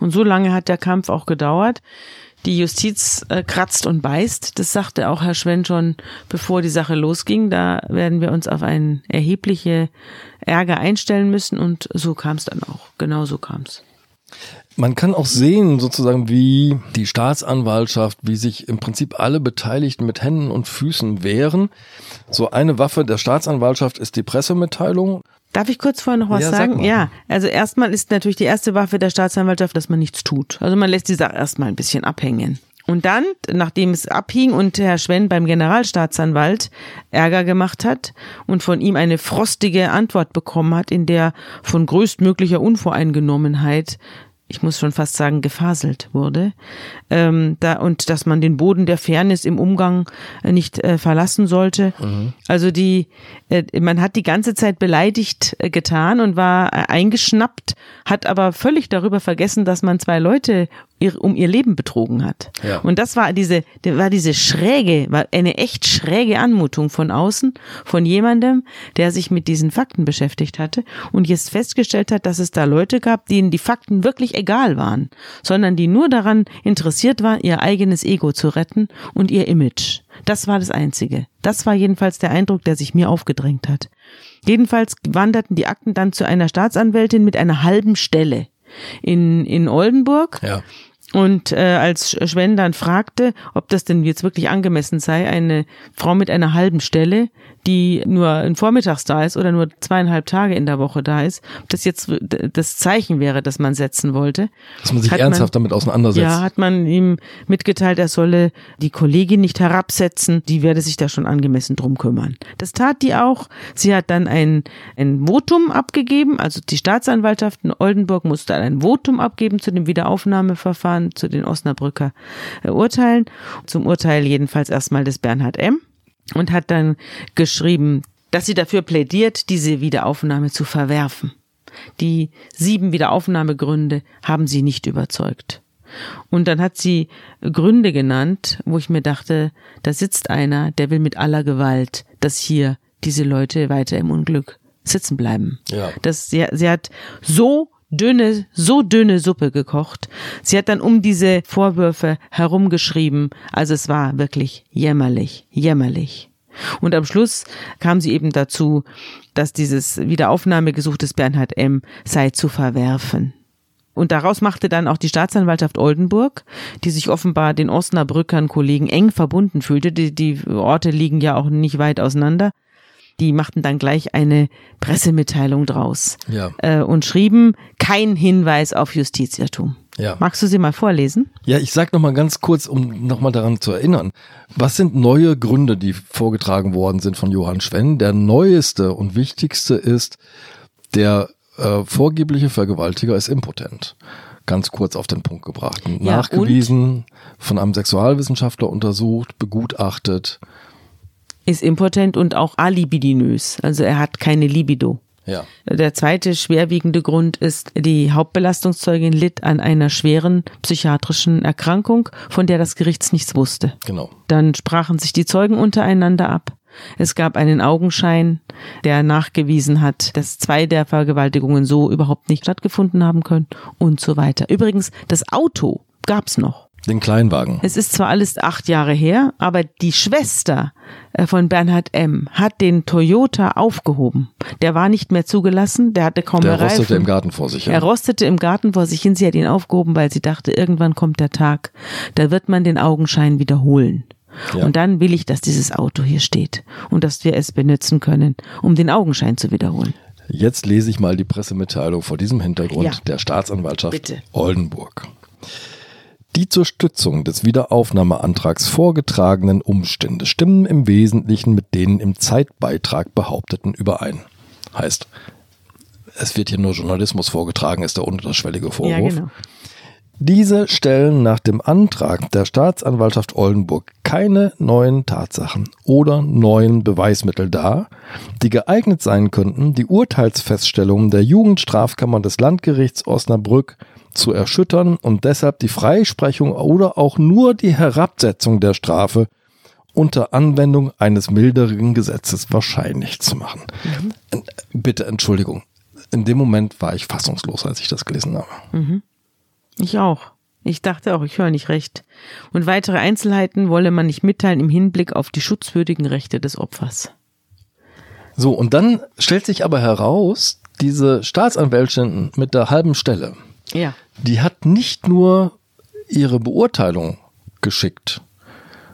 Speaker 2: und so lange hat der Kampf auch gedauert. Die Justiz äh, kratzt und beißt. Das sagte auch Herr Schwenn schon, bevor die Sache losging. Da werden wir uns auf einen erhebliche Ärger einstellen müssen. Und so kam es dann auch. Genau so kam es.
Speaker 1: Man kann auch sehen, sozusagen, wie die Staatsanwaltschaft, wie sich im Prinzip alle Beteiligten mit Händen und Füßen wehren. So eine Waffe der Staatsanwaltschaft ist die Pressemitteilung.
Speaker 2: Darf ich kurz vorher noch was ja, sagen? Sag ja, also erstmal ist natürlich die erste Waffe der Staatsanwaltschaft, dass man nichts tut. Also man lässt die Sache erstmal ein bisschen abhängen. Und dann, nachdem es abhing und Herr Schwenn beim Generalstaatsanwalt Ärger gemacht hat und von ihm eine frostige Antwort bekommen hat, in der von größtmöglicher Unvoreingenommenheit ich muss schon fast sagen, gefaselt wurde. Ähm, da, und dass man den Boden der Fairness im Umgang äh, nicht äh, verlassen sollte. Mhm. Also die, äh, man hat die ganze Zeit beleidigt äh, getan und war äh, eingeschnappt, hat aber völlig darüber vergessen, dass man zwei Leute ihr, um ihr Leben betrogen hat.
Speaker 1: Ja.
Speaker 2: Und das war diese, war diese schräge, war eine echt schräge Anmutung von außen, von jemandem, der sich mit diesen Fakten beschäftigt hatte und jetzt festgestellt hat, dass es da Leute gab, denen die Fakten wirklich egal waren, sondern die nur daran interessiert waren, ihr eigenes Ego zu retten und ihr Image. Das war das Einzige. Das war jedenfalls der Eindruck, der sich mir aufgedrängt hat. Jedenfalls wanderten die Akten dann zu einer Staatsanwältin mit einer halben Stelle in, in Oldenburg.
Speaker 1: Ja.
Speaker 2: Und äh, als Schwen dann fragte, ob das denn jetzt wirklich angemessen sei, eine Frau mit einer halben Stelle, die nur Vormittags da ist oder nur zweieinhalb Tage in der Woche da ist, ob das jetzt das Zeichen wäre, das man setzen wollte.
Speaker 1: Dass man sich hat ernsthaft man, damit auseinandersetzt.
Speaker 2: Ja, hat man ihm mitgeteilt, er solle die Kollegin nicht herabsetzen, die werde sich da schon angemessen drum kümmern. Das tat die auch. Sie hat dann ein, ein Votum abgegeben, also die Staatsanwaltschaft in Oldenburg musste ein Votum abgeben zu dem Wiederaufnahmeverfahren Verfahren zu den Osnabrücker äh, Urteilen, zum Urteil jedenfalls erstmal des Bernhard M. und hat dann geschrieben, dass sie dafür plädiert, diese Wiederaufnahme zu verwerfen. Die sieben Wiederaufnahmegründe haben sie nicht überzeugt. Und dann hat sie Gründe genannt, wo ich mir dachte, da sitzt einer, der will mit aller Gewalt, dass hier diese Leute weiter im Unglück sitzen bleiben.
Speaker 1: Ja.
Speaker 2: Das, sie, sie hat so dünne, so dünne Suppe gekocht. Sie hat dann um diese Vorwürfe herumgeschrieben. Also es war wirklich jämmerlich, jämmerlich. Und am Schluss kam sie eben dazu, dass dieses Wiederaufnahmegesuch des Bernhard M. sei zu verwerfen. Und daraus machte dann auch die Staatsanwaltschaft Oldenburg, die sich offenbar den Osnabrückern Kollegen eng verbunden fühlte. Die, die Orte liegen ja auch nicht weit auseinander die machten dann gleich eine Pressemitteilung draus
Speaker 1: ja.
Speaker 2: äh, und schrieben kein Hinweis auf Justizirrtum.
Speaker 1: Ja.
Speaker 2: Magst du sie mal vorlesen?
Speaker 1: Ja, ich sag noch mal ganz kurz, um noch mal daran zu erinnern. Was sind neue Gründe, die vorgetragen worden sind von Johann Schwenn? Der neueste und wichtigste ist, der äh, vorgebliche Vergewaltiger ist impotent. Ganz kurz auf den Punkt gebracht.
Speaker 2: Ja,
Speaker 1: Nachgewiesen, von einem Sexualwissenschaftler untersucht, begutachtet,
Speaker 2: ist impotent und auch alibidinös. Also er hat keine Libido.
Speaker 1: Ja.
Speaker 2: Der zweite schwerwiegende Grund ist, die Hauptbelastungszeugin litt an einer schweren psychiatrischen Erkrankung, von der das Gericht nichts wusste.
Speaker 1: Genau.
Speaker 2: Dann sprachen sich die Zeugen untereinander ab. Es gab einen Augenschein, der nachgewiesen hat, dass zwei der Vergewaltigungen so überhaupt nicht stattgefunden haben können und so weiter. Übrigens, das Auto gab's noch.
Speaker 1: Den Kleinwagen.
Speaker 2: Es ist zwar alles acht Jahre her, aber die Schwester äh, von Bernhard M. hat den Toyota aufgehoben. Der war nicht mehr zugelassen, der hatte kaum
Speaker 1: der
Speaker 2: mehr Reifen.
Speaker 1: rostete im Garten vor sich hin.
Speaker 2: Er rostete im Garten vor sich hin. Sie hat ihn aufgehoben, weil sie dachte, irgendwann kommt der Tag, da wird man den Augenschein wiederholen.
Speaker 1: Ja.
Speaker 2: Und dann will ich, dass dieses Auto hier steht und dass wir es benutzen können, um den Augenschein zu wiederholen.
Speaker 1: Jetzt lese ich mal die Pressemitteilung vor diesem Hintergrund
Speaker 2: Ja.
Speaker 1: der Staatsanwaltschaft
Speaker 2: Bitte.
Speaker 1: Oldenburg. Die zur Stützung des Wiederaufnahmeantrags vorgetragenen Umstände stimmen im Wesentlichen mit denen im Zeitbeitrag behaupteten überein. Heißt, es wird hier nur Journalismus vorgetragen, ist der unterschwellige Vorwurf.
Speaker 2: Ja, genau.
Speaker 1: Diese stellen nach dem Antrag der Staatsanwaltschaft Oldenburg keine neuen Tatsachen oder neuen Beweismittel dar, die geeignet sein könnten, die Urteilsfeststellungen der Jugendstrafkammer des Landgerichts Osnabrück zu erschüttern und deshalb die Freisprechung oder auch nur die Herabsetzung der Strafe unter Anwendung eines milderen Gesetzes wahrscheinlich zu machen.
Speaker 2: Mhm.
Speaker 1: Bitte Entschuldigung. In dem Moment war ich fassungslos, als ich das gelesen habe.
Speaker 2: Ich auch. Ich dachte auch, ich höre nicht recht. Und weitere Einzelheiten wolle man nicht mitteilen im Hinblick auf die schutzwürdigen Rechte des Opfers.
Speaker 1: So, und dann stellt sich aber heraus, diese Staatsanwältin mit der halben Stelle,
Speaker 2: Ja.
Speaker 1: die hat nicht nur ihre Beurteilung geschickt,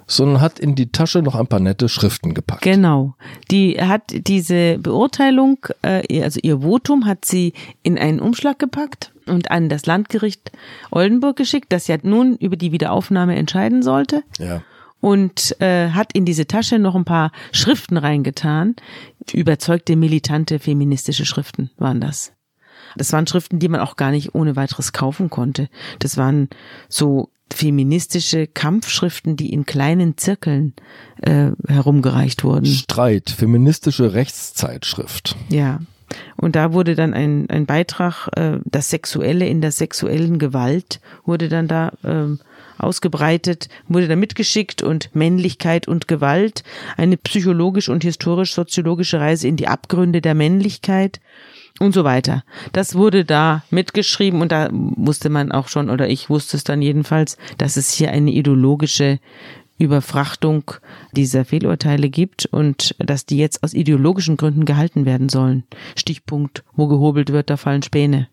Speaker 1: sondern hat in die Tasche noch ein paar nette Schriften gepackt.
Speaker 2: Genau. Die hat diese Beurteilung, äh, also ihr Votum hat sie in einen Umschlag gepackt und an das Landgericht Oldenburg geschickt, das ja nun über die Wiederaufnahme entscheiden sollte.
Speaker 1: Ja.
Speaker 2: und äh, hat in diese Tasche noch ein paar Schriften reingetan. Überzeugte, militante, feministische Schriften waren das. Das waren Schriften, die man auch gar nicht ohne weiteres kaufen konnte. Das waren so feministische Kampfschriften, die in kleinen Zirkeln äh, herumgereicht wurden.
Speaker 1: Streit, feministische Rechtszeitschrift.
Speaker 2: Ja. Und da wurde dann ein, ein Beitrag, äh, das Sexuelle in der sexuellen Gewalt wurde dann da ähm, ausgebreitet, wurde da mitgeschickt und Männlichkeit und Gewalt, eine psychologisch und historisch-soziologische Reise in die Abgründe der Männlichkeit und so weiter. Das wurde da mitgeschrieben und da wusste man auch schon, oder ich wusste es dann jedenfalls, dass es hier eine ideologische Überfrachtung dieser Fehlurteile gibt und dass die jetzt aus ideologischen Gründen gehalten werden sollen. Stichpunkt, wo gehobelt wird, da fallen Späne.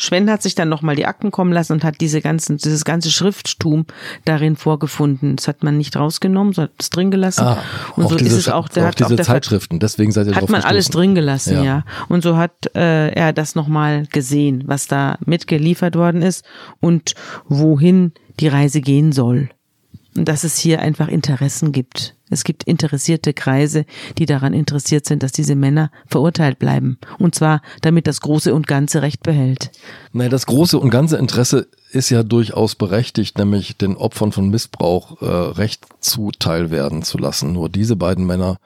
Speaker 2: Schwen hat sich dann nochmal die Akten kommen lassen und hat diese ganzen, dieses ganze Schrifttum darin vorgefunden. Das hat man nicht rausgenommen, so hat es drin gelassen. Ah,
Speaker 1: und so ist es auch, der hat diese auch der Zeitschriften, deswegen seid ihr
Speaker 2: Hat man alles drin gelassen, ja. ja. Und so hat äh, er das nochmal gesehen, was da mitgeliefert worden ist und wohin die Reise gehen soll. Und dass es hier einfach Interessen gibt. Es gibt interessierte Kreise, die daran interessiert sind, dass diese Männer verurteilt bleiben. Und zwar, damit das große und ganze Recht behält.
Speaker 1: Naja, das große und ganze Interesse ist ja durchaus berechtigt, nämlich den Opfern von Missbrauch äh, Recht zuteil werden zu lassen. Nur diese beiden Männer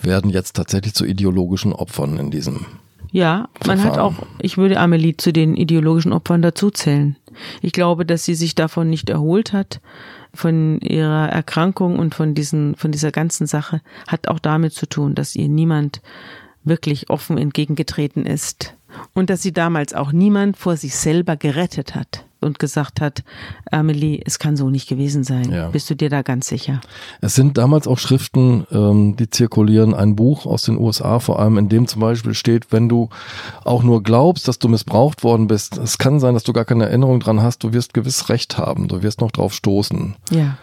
Speaker 1: werden jetzt tatsächlich zu ideologischen Opfern in diesem.
Speaker 2: Ja, man Verfahren. hat auch, ich würde Amelie zu den ideologischen Opfern dazuzählen. Ich glaube, dass sie sich davon nicht erholt hat von ihrer Erkrankung und von diesen, von dieser ganzen Sache hat auch damit zu tun, dass ihr niemand wirklich offen entgegengetreten ist und dass sie damals auch niemand vor sich selber gerettet hat und gesagt hat, Amelie, es kann so nicht gewesen sein. Ja. Bist du dir da ganz sicher?
Speaker 1: Es sind damals auch Schriften, ähm, die zirkulieren, ein Buch aus den USA vor allem, in dem zum Beispiel steht, wenn du auch nur glaubst, dass du missbraucht worden bist, es kann sein, dass du gar keine Erinnerung dran hast, du wirst gewiss Recht haben, du wirst noch drauf stoßen.
Speaker 2: Ja.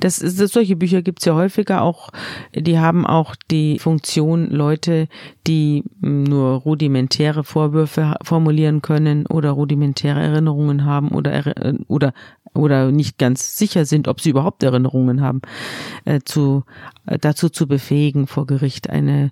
Speaker 2: Das, das, solche Bücher gibt's ja häufiger auch. Die haben auch die Funktion, Leute, die nur rudimentäre Vorwürfe formulieren können oder rudimentäre Erinnerungen haben oder, oder, oder nicht ganz sicher sind, ob sie überhaupt Erinnerungen haben, äh, zu, äh, dazu zu befähigen, vor Gericht eine,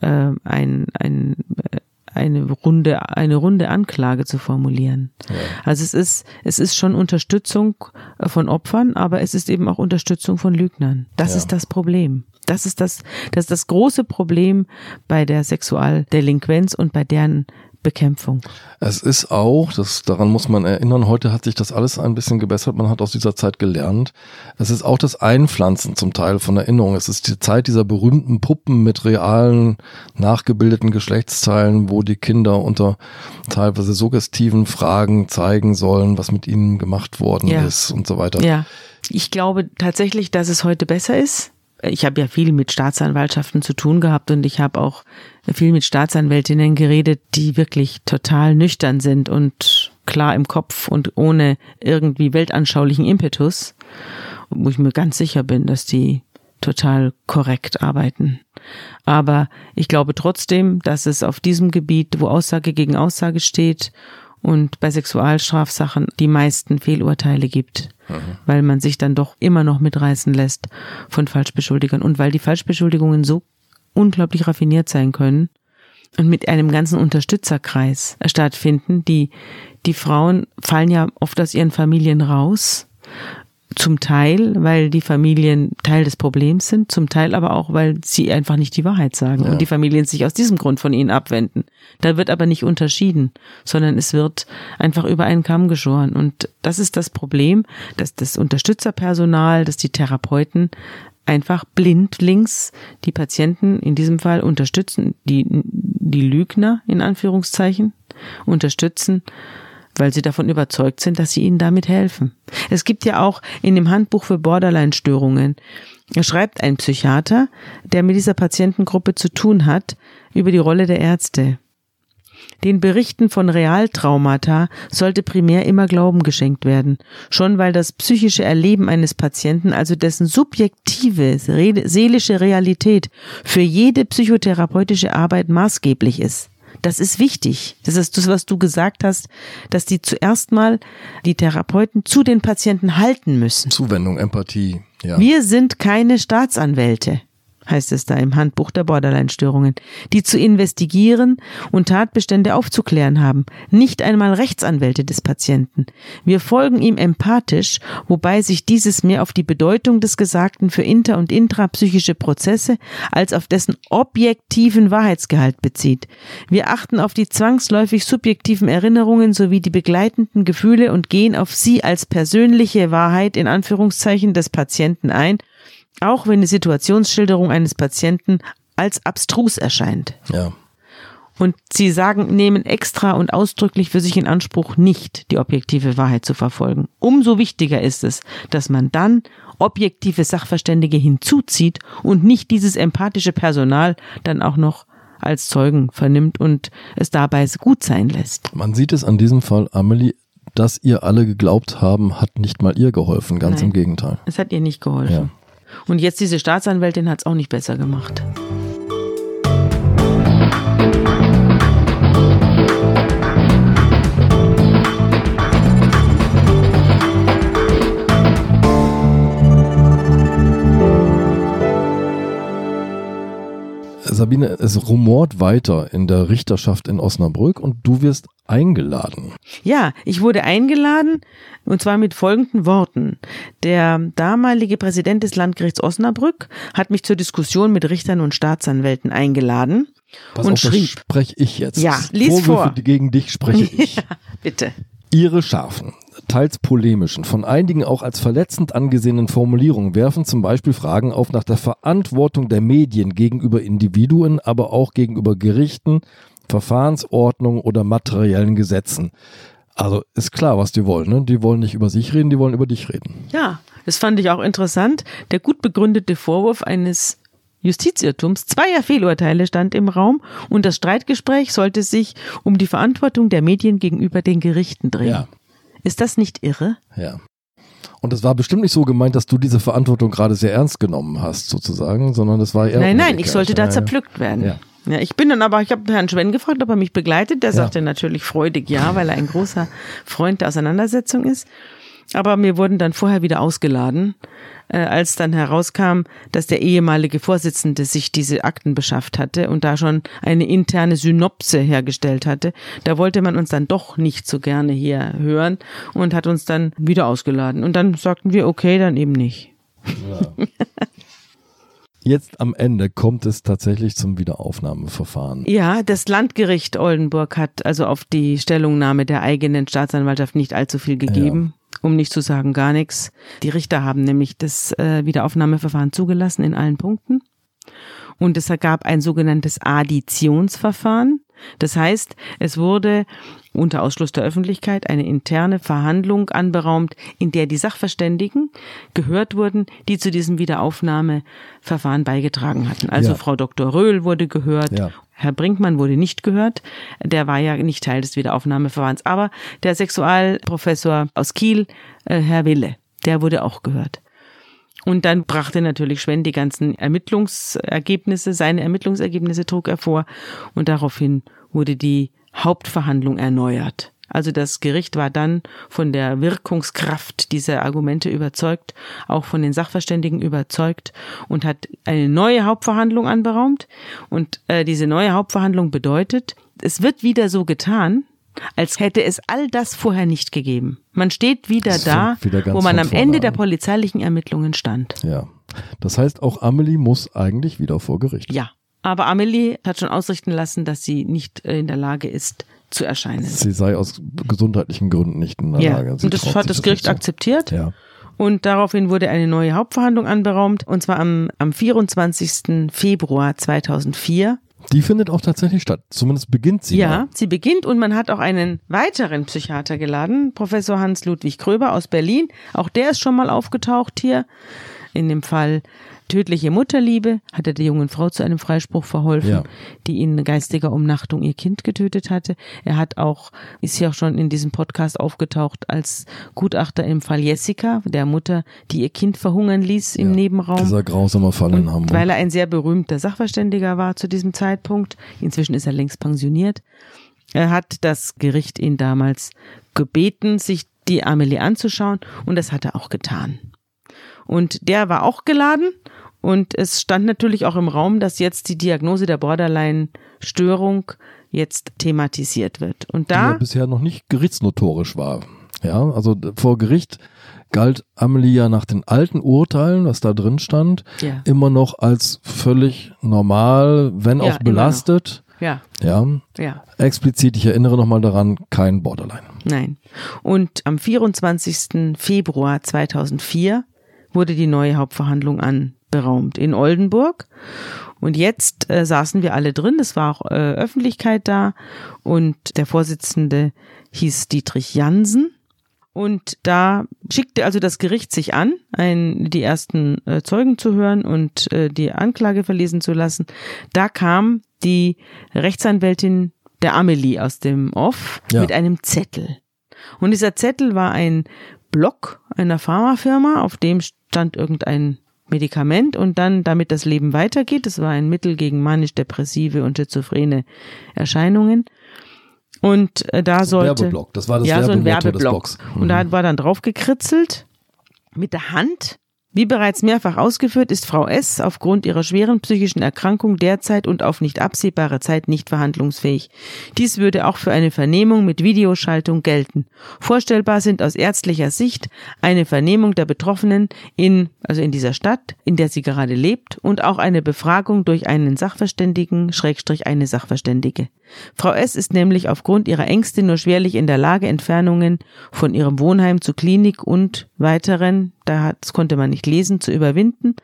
Speaker 2: äh, ein, ein, äh, eine runde, eine runde Anklage zu formulieren. Ja. Also es ist, es ist schon Unterstützung äh, von Opfern, aber es ist eben auch Unterstützung von Lügnern. Das ja. ist das Problem. Das ist das, das ist das große Problem bei der Sexualdelinquenz und bei deren Bekämpfung.
Speaker 1: Es ist auch, das, daran muss man erinnern, heute hat sich das alles ein bisschen gebessert, man hat aus dieser Zeit gelernt. Es ist auch das Einpflanzen zum Teil von Erinnerungen. Es ist die Zeit dieser berühmten Puppen mit realen, nachgebildeten Geschlechtsteilen, wo die Kinder unter teilweise suggestiven Fragen zeigen sollen, was mit ihnen gemacht worden ja. ist und so weiter.
Speaker 2: Ja. Ich glaube tatsächlich, dass es heute besser ist ich habe ja viel mit Staatsanwaltschaften zu tun gehabt und ich habe auch viel mit Staatsanwältinnen geredet, die wirklich total nüchtern sind und klar im Kopf und ohne irgendwie weltanschaulichen Impetus, wo ich mir ganz sicher bin, dass die total korrekt arbeiten. Aber ich glaube trotzdem, dass es auf diesem Gebiet, wo Aussage gegen Aussage steht und bei Sexualstrafsachen die meisten Fehlurteile gibt, mhm. weil man sich dann doch immer noch mitreißen lässt von Falschbeschuldigern und weil die Falschbeschuldigungen so unglaublich raffiniert sein können und mit einem ganzen Unterstützerkreis stattfinden. Die, die Frauen fallen ja oft aus ihren Familien raus zum Teil, weil die Familien Teil des Problems sind, zum Teil aber auch, weil sie einfach nicht die Wahrheit sagen ja. und die Familien sich aus diesem Grund von ihnen abwenden. Da wird aber nicht unterschieden, sondern es wird einfach über einen Kamm geschoren. Und das ist das Problem, dass das Unterstützerpersonal, dass die Therapeuten einfach blind links die Patienten in diesem Fall unterstützen, die, die Lügner in Anführungszeichen unterstützen weil sie davon überzeugt sind, dass sie ihnen damit helfen. Es gibt ja auch in dem Handbuch für Borderline-Störungen, schreibt ein Psychiater, der mit dieser Patientengruppe zu tun hat, über die Rolle der Ärzte. Den Berichten von Realtraumata sollte primär immer Glauben geschenkt werden, schon weil das psychische Erleben eines Patienten, also dessen subjektive seelische Realität, für jede psychotherapeutische Arbeit maßgeblich ist. Das ist wichtig. Das ist das, was du gesagt hast, dass die zuerst mal die Therapeuten zu den Patienten halten müssen.
Speaker 1: Zuwendung, Empathie. Ja.
Speaker 2: Wir sind keine Staatsanwälte. Heißt es da im Handbuch der Borderline-Störungen, die zu investigieren und Tatbestände aufzuklären haben, nicht einmal Rechtsanwälte des Patienten. Wir folgen ihm empathisch, wobei sich dieses mehr auf die Bedeutung des Gesagten für inter- und intrapsychische Prozesse als auf dessen objektiven Wahrheitsgehalt bezieht. Wir achten auf die zwangsläufig subjektiven Erinnerungen sowie die begleitenden Gefühle und gehen auf sie als persönliche Wahrheit in Anführungszeichen des Patienten ein auch wenn die Situationsschilderung eines Patienten als abstrus erscheint.
Speaker 1: Ja.
Speaker 2: Und sie sagen, nehmen extra und ausdrücklich für sich in Anspruch, nicht die objektive Wahrheit zu verfolgen. Umso wichtiger ist es, dass man dann objektive Sachverständige hinzuzieht und nicht dieses empathische Personal dann auch noch als Zeugen vernimmt und es dabei gut sein lässt.
Speaker 1: Man sieht es an diesem Fall, Amelie, dass ihr alle geglaubt haben, hat nicht mal ihr geholfen, ganz
Speaker 2: Nein.
Speaker 1: im Gegenteil.
Speaker 2: Es hat ihr nicht geholfen.
Speaker 1: Ja.
Speaker 2: Und jetzt diese Staatsanwältin hat es auch nicht besser gemacht.
Speaker 1: Sabine, es rumort weiter in der Richterschaft in Osnabrück und du wirst eingeladen.
Speaker 2: Ja, ich wurde eingeladen und zwar mit folgenden Worten. Der damalige Präsident des Landgerichts Osnabrück hat mich zur Diskussion mit Richtern und Staatsanwälten eingeladen
Speaker 1: Pass
Speaker 2: und
Speaker 1: auf,
Speaker 2: schrieb.
Speaker 1: spreche ich jetzt.
Speaker 2: Ja, lies
Speaker 1: Vorwürfe
Speaker 2: vor.
Speaker 1: gegen dich spreche ich.
Speaker 2: Bitte.
Speaker 1: Ihre scharfen, teils polemischen, von einigen auch als verletzend angesehenen Formulierungen werfen zum Beispiel Fragen auf nach der Verantwortung der Medien gegenüber Individuen, aber auch gegenüber Gerichten, Verfahrensordnungen oder materiellen Gesetzen. Also ist klar, was die wollen. Ne? Die wollen nicht über sich reden, die wollen über dich reden.
Speaker 2: Ja, das fand ich auch interessant. Der gut begründete Vorwurf eines Justizirrtums zweier Fehlurteile stand im Raum und das Streitgespräch sollte sich um die Verantwortung der Medien gegenüber den Gerichten drehen.
Speaker 1: Ja.
Speaker 2: Ist das nicht irre?
Speaker 1: Ja. Und es war bestimmt nicht so gemeint, dass du diese Verantwortung gerade sehr ernst genommen hast, sozusagen, sondern das war eher.
Speaker 2: Nein, nein, ich sollte da zerpflückt werden.
Speaker 1: Ja.
Speaker 2: Ja. ich bin dann aber, ich habe Herrn Schwenn gefragt, ob er mich begleitet. Der
Speaker 1: Ja.
Speaker 2: sagte natürlich freudig ja, weil er ein großer Freund der Auseinandersetzung ist. Aber mir wurden dann vorher wieder ausgeladen, äh, als dann herauskam, dass der ehemalige Vorsitzende sich diese Akten beschafft hatte und da schon eine interne Synopse hergestellt hatte. Da wollte man uns dann doch nicht so gerne hier hören und hat uns dann wieder ausgeladen. Und dann sagten wir, okay, dann eben nicht.
Speaker 1: Jetzt am Ende kommt es tatsächlich zum Wiederaufnahmeverfahren.
Speaker 2: Ja, das Landgericht Oldenburg hat also auf die Stellungnahme der eigenen Staatsanwaltschaft nicht allzu viel gegeben, um nicht zu sagen gar nichts. Die Richter haben nämlich das äh, Wiederaufnahmeverfahren zugelassen in allen Punkten. Und es gab ein sogenanntes Additionsverfahren. Das heißt, es wurde unter Ausschluss der Öffentlichkeit eine interne Verhandlung anberaumt, in der die Sachverständigen gehört wurden, die zu diesem Wiederaufnahmeverfahren beigetragen hatten. Also
Speaker 1: Ja.
Speaker 2: Frau Dr. Röhl wurde gehört,
Speaker 1: Ja.
Speaker 2: Herr Brinkmann wurde nicht gehört. Der war ja nicht Teil des Wiederaufnahmeverfahrens. Aber der Sexualprofessor aus Kiel, äh, Herr Wille, der wurde auch gehört. Und dann brachte natürlich Schwenn die ganzen Ermittlungsergebnisse, seine Ermittlungsergebnisse trug er vor und daraufhin wurde die Hauptverhandlung erneuert. Also das Gericht war dann von der Wirkungskraft dieser Argumente überzeugt, auch von den Sachverständigen überzeugt und hat eine neue Hauptverhandlung anberaumt. Und äh, diese neue Hauptverhandlung bedeutet, es wird wieder so getan, als hätte es all das vorher nicht gegeben. Man steht wieder da,
Speaker 1: wieder
Speaker 2: wo man am Ende der
Speaker 1: an.
Speaker 2: polizeilichen Ermittlungen stand.
Speaker 1: Ja. Das heißt, auch Amelie muss eigentlich wieder vor Gericht.
Speaker 2: Ja. Aber Amelie hat schon ausrichten lassen, dass sie nicht äh, in der Lage ist, zu erscheinen.
Speaker 1: Sie sei aus gesundheitlichen Gründen nicht in der
Speaker 2: Ja,
Speaker 1: Lage. Sie
Speaker 2: und das hat das Gericht
Speaker 1: so.
Speaker 2: akzeptiert.
Speaker 1: Ja.
Speaker 2: Und daraufhin wurde eine neue Hauptverhandlung anberaumt, und zwar am, am 24. Februar 2004.
Speaker 1: Die findet auch tatsächlich statt. Zumindest beginnt sie.
Speaker 2: ja,
Speaker 1: mal.
Speaker 2: sie beginnt und man hat auch einen weiteren Psychiater geladen, Professor Hans-Ludwig Kröber aus Berlin. Auch der ist schon mal aufgetaucht hier. In dem Fall tödliche Mutterliebe hat er der jungen Frau zu einem Freispruch verholfen,
Speaker 1: Ja.
Speaker 2: die in geistiger Umnachtung ihr Kind getötet hatte. Er hat auch, ist ja auch schon in diesem Podcast aufgetaucht als Gutachter im Fall Jessica, der Mutter, die ihr Kind verhungern ließ im
Speaker 1: Ja,
Speaker 2: Nebenraum.
Speaker 1: Dieser grausame Fall in Hamburg.
Speaker 2: weil er ein sehr berühmter Sachverständiger war zu diesem Zeitpunkt, inzwischen ist er längst pensioniert, er hat das Gericht ihn damals gebeten, sich die Amelie anzuschauen und das hat er auch getan. Und der war auch geladen Und es stand natürlich auch im Raum, dass jetzt die Diagnose der Borderline-Störung jetzt thematisiert wird. Und da.
Speaker 1: Die ja bisher noch nicht gerichtsnotorisch war. Ja, also vor Gericht galt Amelie ja nach den alten Urteilen, was da drin stand,
Speaker 2: ja.
Speaker 1: immer noch als völlig normal, wenn
Speaker 2: Ja,
Speaker 1: auch belastet.
Speaker 2: Ja,
Speaker 1: Ja,
Speaker 2: ja.
Speaker 1: explizit, ich erinnere nochmal daran, kein Borderline.
Speaker 2: Nein. Und am 24. Februar 2004 wurde die neue Hauptverhandlung anberaumt in Oldenburg. Und jetzt äh, saßen wir alle drin, es war auch äh, Öffentlichkeit da und der Vorsitzende hieß Dietrich Jansen. Und da schickte also das Gericht sich an, ein, die ersten äh, Zeugen zu hören und äh, die Anklage verlesen zu lassen. Da kam die Rechtsanwältin der Amelie aus dem Off
Speaker 1: Ja.
Speaker 2: mit einem Zettel. Und dieser Zettel war ein Block einer Pharmafirma, auf dem stand irgendein Medikament und dann, damit das Leben weitergeht, das war ein Mittel gegen manisch-depressive und schizophrene Erscheinungen. Und äh, da sollte
Speaker 1: Werbeblock, das war das
Speaker 2: ja, so ein
Speaker 1: Werbemotto des
Speaker 2: Werbeblock.
Speaker 1: Blocks. Mhm.
Speaker 2: Und da war dann drauf gekritzelt mit der Hand. Wie bereits mehrfach ausgeführt, ist Frau S. aufgrund ihrer schweren psychischen Erkrankung derzeit und auf nicht absehbare Zeit nicht verhandlungsfähig. Dies würde auch für eine Vernehmung mit Videoschaltung gelten. Vorstellbar sind aus ärztlicher Sicht eine Vernehmung der Betroffenen in, also in dieser Stadt, in der sie gerade lebt, und auch eine Befragung durch einen Sachverständigen, Schrägstrich eine Sachverständige. Frau S. ist nämlich aufgrund ihrer Ängste nur schwerlich in der Lage, Entfernungen von ihrem Wohnheim zur Klinik und weiteren, das konnte man nicht lesen, zu überwinden.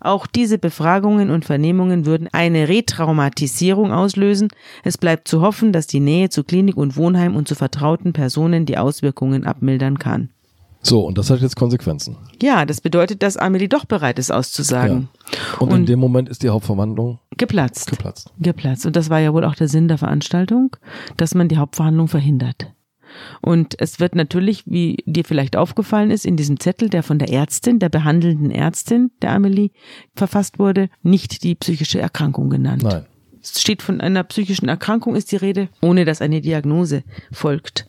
Speaker 2: Auch diese Befragungen und Vernehmungen würden eine Retraumatisierung auslösen. Es bleibt zu hoffen, dass die Nähe zu Klinik und Wohnheim und zu vertrauten Personen die Auswirkungen abmildern kann.
Speaker 1: So, und das hat jetzt Konsequenzen.
Speaker 2: Ja, das bedeutet, dass Amelie doch bereit ist auszusagen.
Speaker 1: Und, in
Speaker 2: Und-
Speaker 1: dem Moment ist die Hauptverwandlung
Speaker 2: Geplatzt.
Speaker 1: geplatzt.
Speaker 2: geplatzt. Und das war ja wohl auch der Sinn der Veranstaltung, dass man die Hauptverhandlung verhindert. Und es wird natürlich, wie dir vielleicht aufgefallen ist, in diesem Zettel, der von der Ärztin, der behandelnden Ärztin der Amelie verfasst wurde, nicht die psychische Erkrankung genannt.
Speaker 1: Nein.
Speaker 2: Es steht von einer psychischen Erkrankung ist die Rede, ohne dass eine Diagnose folgt.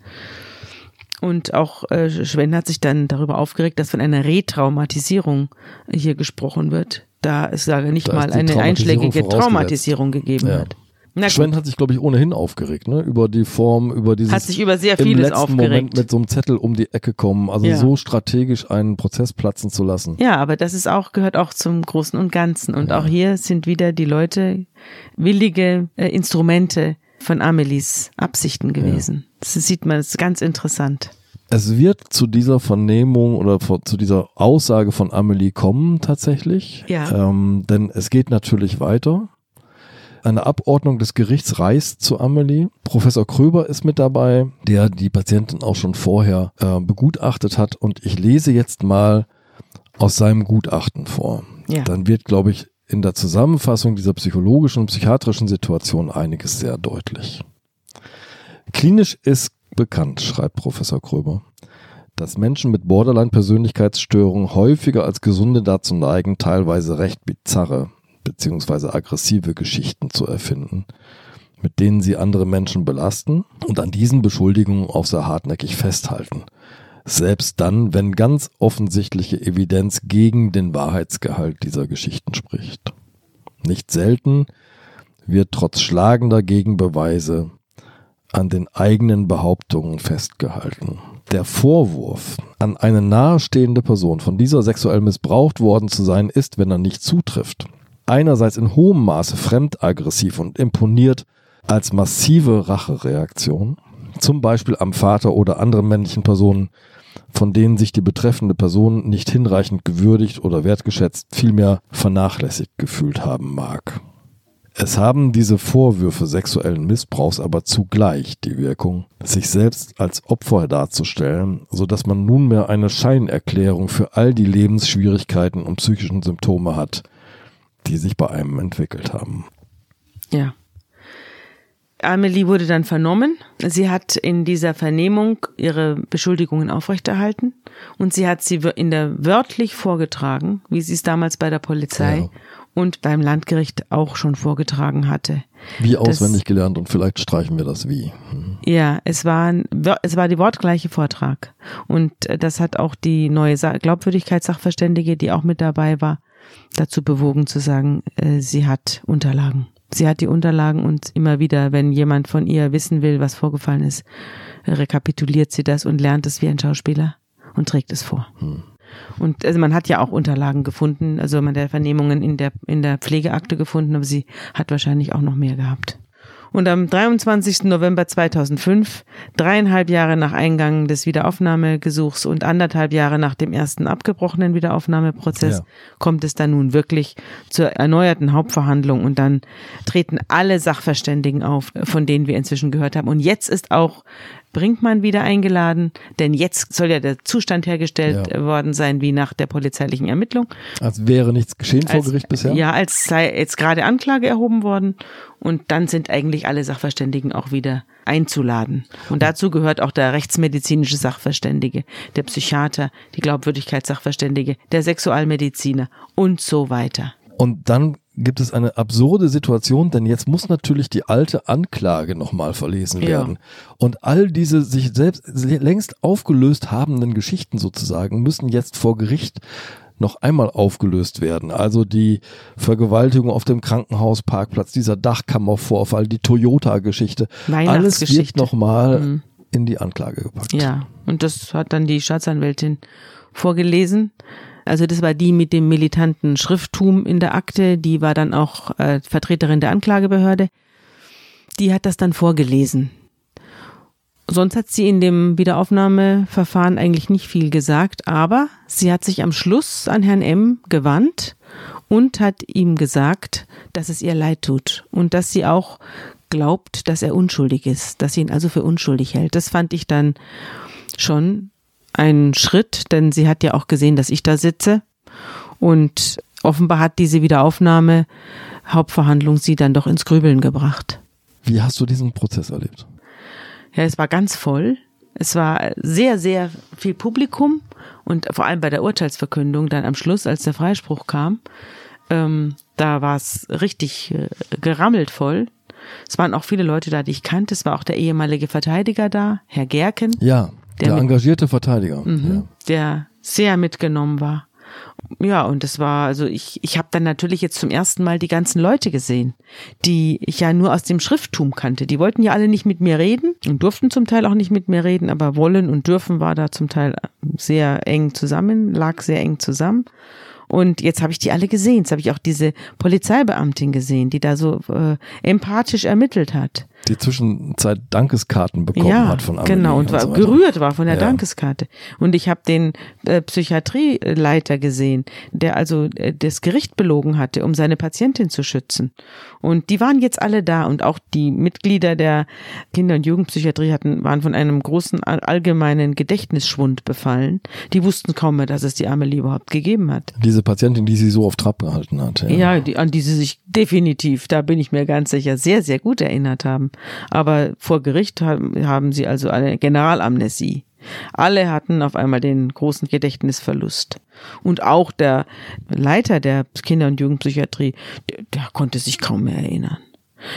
Speaker 2: Und auch äh, Schwen hat sich dann darüber aufgeregt, dass von einer Retraumatisierung hier gesprochen wird, da es sage nicht
Speaker 1: Da
Speaker 2: mal eine einschlägige. Traumatisierung gegeben
Speaker 1: Ja.
Speaker 2: wird. Na
Speaker 1: Sven
Speaker 2: gut,
Speaker 1: hat sich, glaube ich, ohnehin aufgeregt, ne? Über die Form, über dieses
Speaker 2: hat sich über sehr
Speaker 1: im
Speaker 2: vieles
Speaker 1: letzten Moment
Speaker 2: aufgeregt.
Speaker 1: mit so einem Zettel um die Ecke kommen. Also
Speaker 2: Ja.
Speaker 1: so strategisch einen Prozess platzen zu lassen.
Speaker 2: Ja, aber das ist auch, gehört auch zum Großen und Ganzen. Und auch hier sind wieder die Leute willige äh, Instrumente von Amelies Absichten gewesen. Das sieht man, das ist ganz interessant.
Speaker 1: Es wird zu dieser Vernehmung oder zu dieser Aussage von Amelie kommen tatsächlich.
Speaker 2: Ja.
Speaker 1: Ähm, denn es geht natürlich weiter. Eine Abordnung des Gerichts reist zu Amelie. Professor Kröber ist mit dabei, der die Patientin auch schon vorher äh, begutachtet hat. Und ich lese jetzt mal aus seinem Gutachten vor.
Speaker 2: Ja.
Speaker 1: Dann wird, glaube ich, in der Zusammenfassung dieser psychologischen und psychiatrischen Situation einiges sehr deutlich. Klinisch ist bekannt, schreibt Professor Kröber, dass Menschen mit Borderline-Persönlichkeitsstörungen häufiger als Gesunde dazu neigen, teilweise recht bizarre bzw. aggressive Geschichten zu erfinden, mit denen sie andere Menschen belasten und an diesen Beschuldigungen auch sehr hartnäckig festhalten. Selbst dann, wenn ganz offensichtliche Evidenz gegen den Wahrheitsgehalt dieser Geschichten spricht. Nicht selten wird trotz schlagender Gegenbeweise an den eigenen Behauptungen festgehalten. Der Vorwurf, an eine nahestehende Person von dieser sexuell missbraucht worden zu sein, ist, wenn er nicht zutrifft, einerseits in hohem Maße fremdaggressiv und imponiert als massive Rachereaktion, zum Beispiel am Vater oder anderen männlichen Personen, von denen sich die betreffende Person nicht hinreichend gewürdigt oder wertgeschätzt, vielmehr vernachlässigt gefühlt haben mag. Es haben diese Vorwürfe sexuellen Missbrauchs aber zugleich die Wirkung, sich selbst als Opfer darzustellen, so dass man nunmehr eine Scheinerklärung für all die Lebensschwierigkeiten und psychischen Symptome hat, die sich bei einem entwickelt haben.
Speaker 2: Ja. Amelie wurde dann vernommen. Sie hat in dieser Vernehmung ihre Beschuldigungen aufrechterhalten und sie hat sie in der wörtlich vorgetragen, wie sie es damals bei der Polizei
Speaker 1: Ja.
Speaker 2: und beim Landgericht auch schon vorgetragen hatte.
Speaker 1: Wie
Speaker 2: Das-
Speaker 1: auswendig gelernt und vielleicht streichen wir das wie. Hm.
Speaker 2: Ja, es war, es war die wortgleiche Vortrag. Und äh, das hat auch die neue Sa Glaubwürdigkeitssachverständige, die auch mit dabei war, dazu bewogen zu sagen, äh, sie hat Unterlagen. Sie hat die Unterlagen und immer wieder, wenn jemand von ihr wissen will, was vorgefallen ist, rekapituliert sie das und lernt es wie ein Schauspieler und trägt es vor. Hm. Und also man hat ja auch Unterlagen gefunden, also man hat Vernehmungen in der, in der Pflegeakte gefunden, aber sie hat wahrscheinlich auch noch mehr gehabt. Und am 23. November 2005, dreieinhalb Jahre nach Eingang des Wiederaufnahmegesuchs und anderthalb Jahre nach dem ersten abgebrochenen Wiederaufnahmeprozess, ja. kommt es dann nun wirklich zur erneuerten Hauptverhandlung und dann treten alle Sachverständigen auf, von denen wir inzwischen gehört haben. Und jetzt ist auch Brinkmann wieder eingeladen, denn jetzt soll ja der Zustand hergestellt ja. worden sein, wie nach der polizeilichen Ermittlung.
Speaker 1: Als wäre nichts geschehen vor Gericht bisher?
Speaker 2: Ja, als sei jetzt gerade Anklage erhoben worden und dann sind eigentlich alle Sachverständigen auch wieder einzuladen. Und dazu gehört auch der rechtsmedizinische Sachverständige, der Psychiater, die Glaubwürdigkeitssachverständige, der Sexualmediziner und so weiter.
Speaker 1: Und dann gibt es eine absurde Situation, denn jetzt muss natürlich die alte Anklage nochmal verlesen werden. Ja. Und all diese sich selbst längst aufgelöst habenden Geschichten sozusagen müssen jetzt vor Gericht noch einmal aufgelöst werden. Also die Vergewaltigung auf dem Krankenhausparkplatz, dieser Dachkammervorfall, die Toyota-Geschichte, alles wird nochmal mhm. in die Anklage gepackt.
Speaker 2: Ja, und das hat dann die Staatsanwältin vorgelesen. Also das war die mit dem militanten Schrifttum in der Akte, die war dann auch äh, Vertreterin der Anklagebehörde. Die hat das dann vorgelesen. Sonst hat sie in dem Wiederaufnahmeverfahren eigentlich nicht viel gesagt, aber sie hat sich am Schluss an Herrn M gewandt und hat ihm gesagt, dass es ihr leid tut und dass sie auch glaubt, dass er unschuldig ist, dass sie ihn also für unschuldig hält. Das fand ich dann schon ein Schritt, denn sie hat ja auch gesehen, dass ich da sitze. Und offenbar hat diese Wiederaufnahme Hauptverhandlung sie dann doch ins Grübeln gebracht.
Speaker 1: Wie hast du diesen Prozess erlebt?
Speaker 2: Ja, es war ganz voll. Es war sehr, sehr viel Publikum und vor allem bei der Urteilsverkündung dann am Schluss, als der Freispruch kam, ähm, da war es richtig äh, gerammelt voll. Es waren auch viele Leute da, die ich kannte. Es war auch der ehemalige Verteidiger da, Herr Gerken.
Speaker 1: Ja. Der, der engagierte Verteidiger.
Speaker 2: Mhm, ja. Der sehr mitgenommen war. Ja, und es war, also ich, ich habe dann natürlich jetzt zum ersten Mal die ganzen Leute gesehen, die ich ja nur aus dem Schrifttum kannte. Die wollten ja alle nicht mit mir reden und durften zum Teil auch nicht mit mir reden, aber wollen und dürfen war da zum Teil sehr eng zusammen, lag sehr eng zusammen. Und jetzt habe ich die alle gesehen. Jetzt habe ich auch diese Polizeibeamtin gesehen, die da so äh, empathisch ermittelt hat
Speaker 1: die Zwischenzeit Dankeskarten bekommen
Speaker 2: ja,
Speaker 1: hat von
Speaker 2: Amelie Genau, und, war so gerührt war von der ja. Dankeskarte. Und ich habe den äh, Psychiatrieleiter gesehen, der also äh, das Gericht belogen hatte, um seine Patientin zu schützen. Und die waren jetzt alle da und auch die Mitglieder der Kinder- und Jugendpsychiatrie hatten, waren von einem großen allgemeinen Gedächtnisschwund befallen. Die wussten kaum mehr, dass es die Amelie überhaupt gegeben hat.
Speaker 1: Diese Patientin, die sie so auf Trab gehalten hat.
Speaker 2: Ja, ja die, an die sie sich definitiv, da bin ich mir ganz sicher, sehr, sehr gut erinnert haben. Aber vor Gericht haben, haben sie also eine Generalamnesie. Alle hatten auf einmal den großen Gedächtnisverlust. Und auch der Leiter der Kinder- und Jugendpsychiatrie, der, der konnte sich kaum mehr erinnern.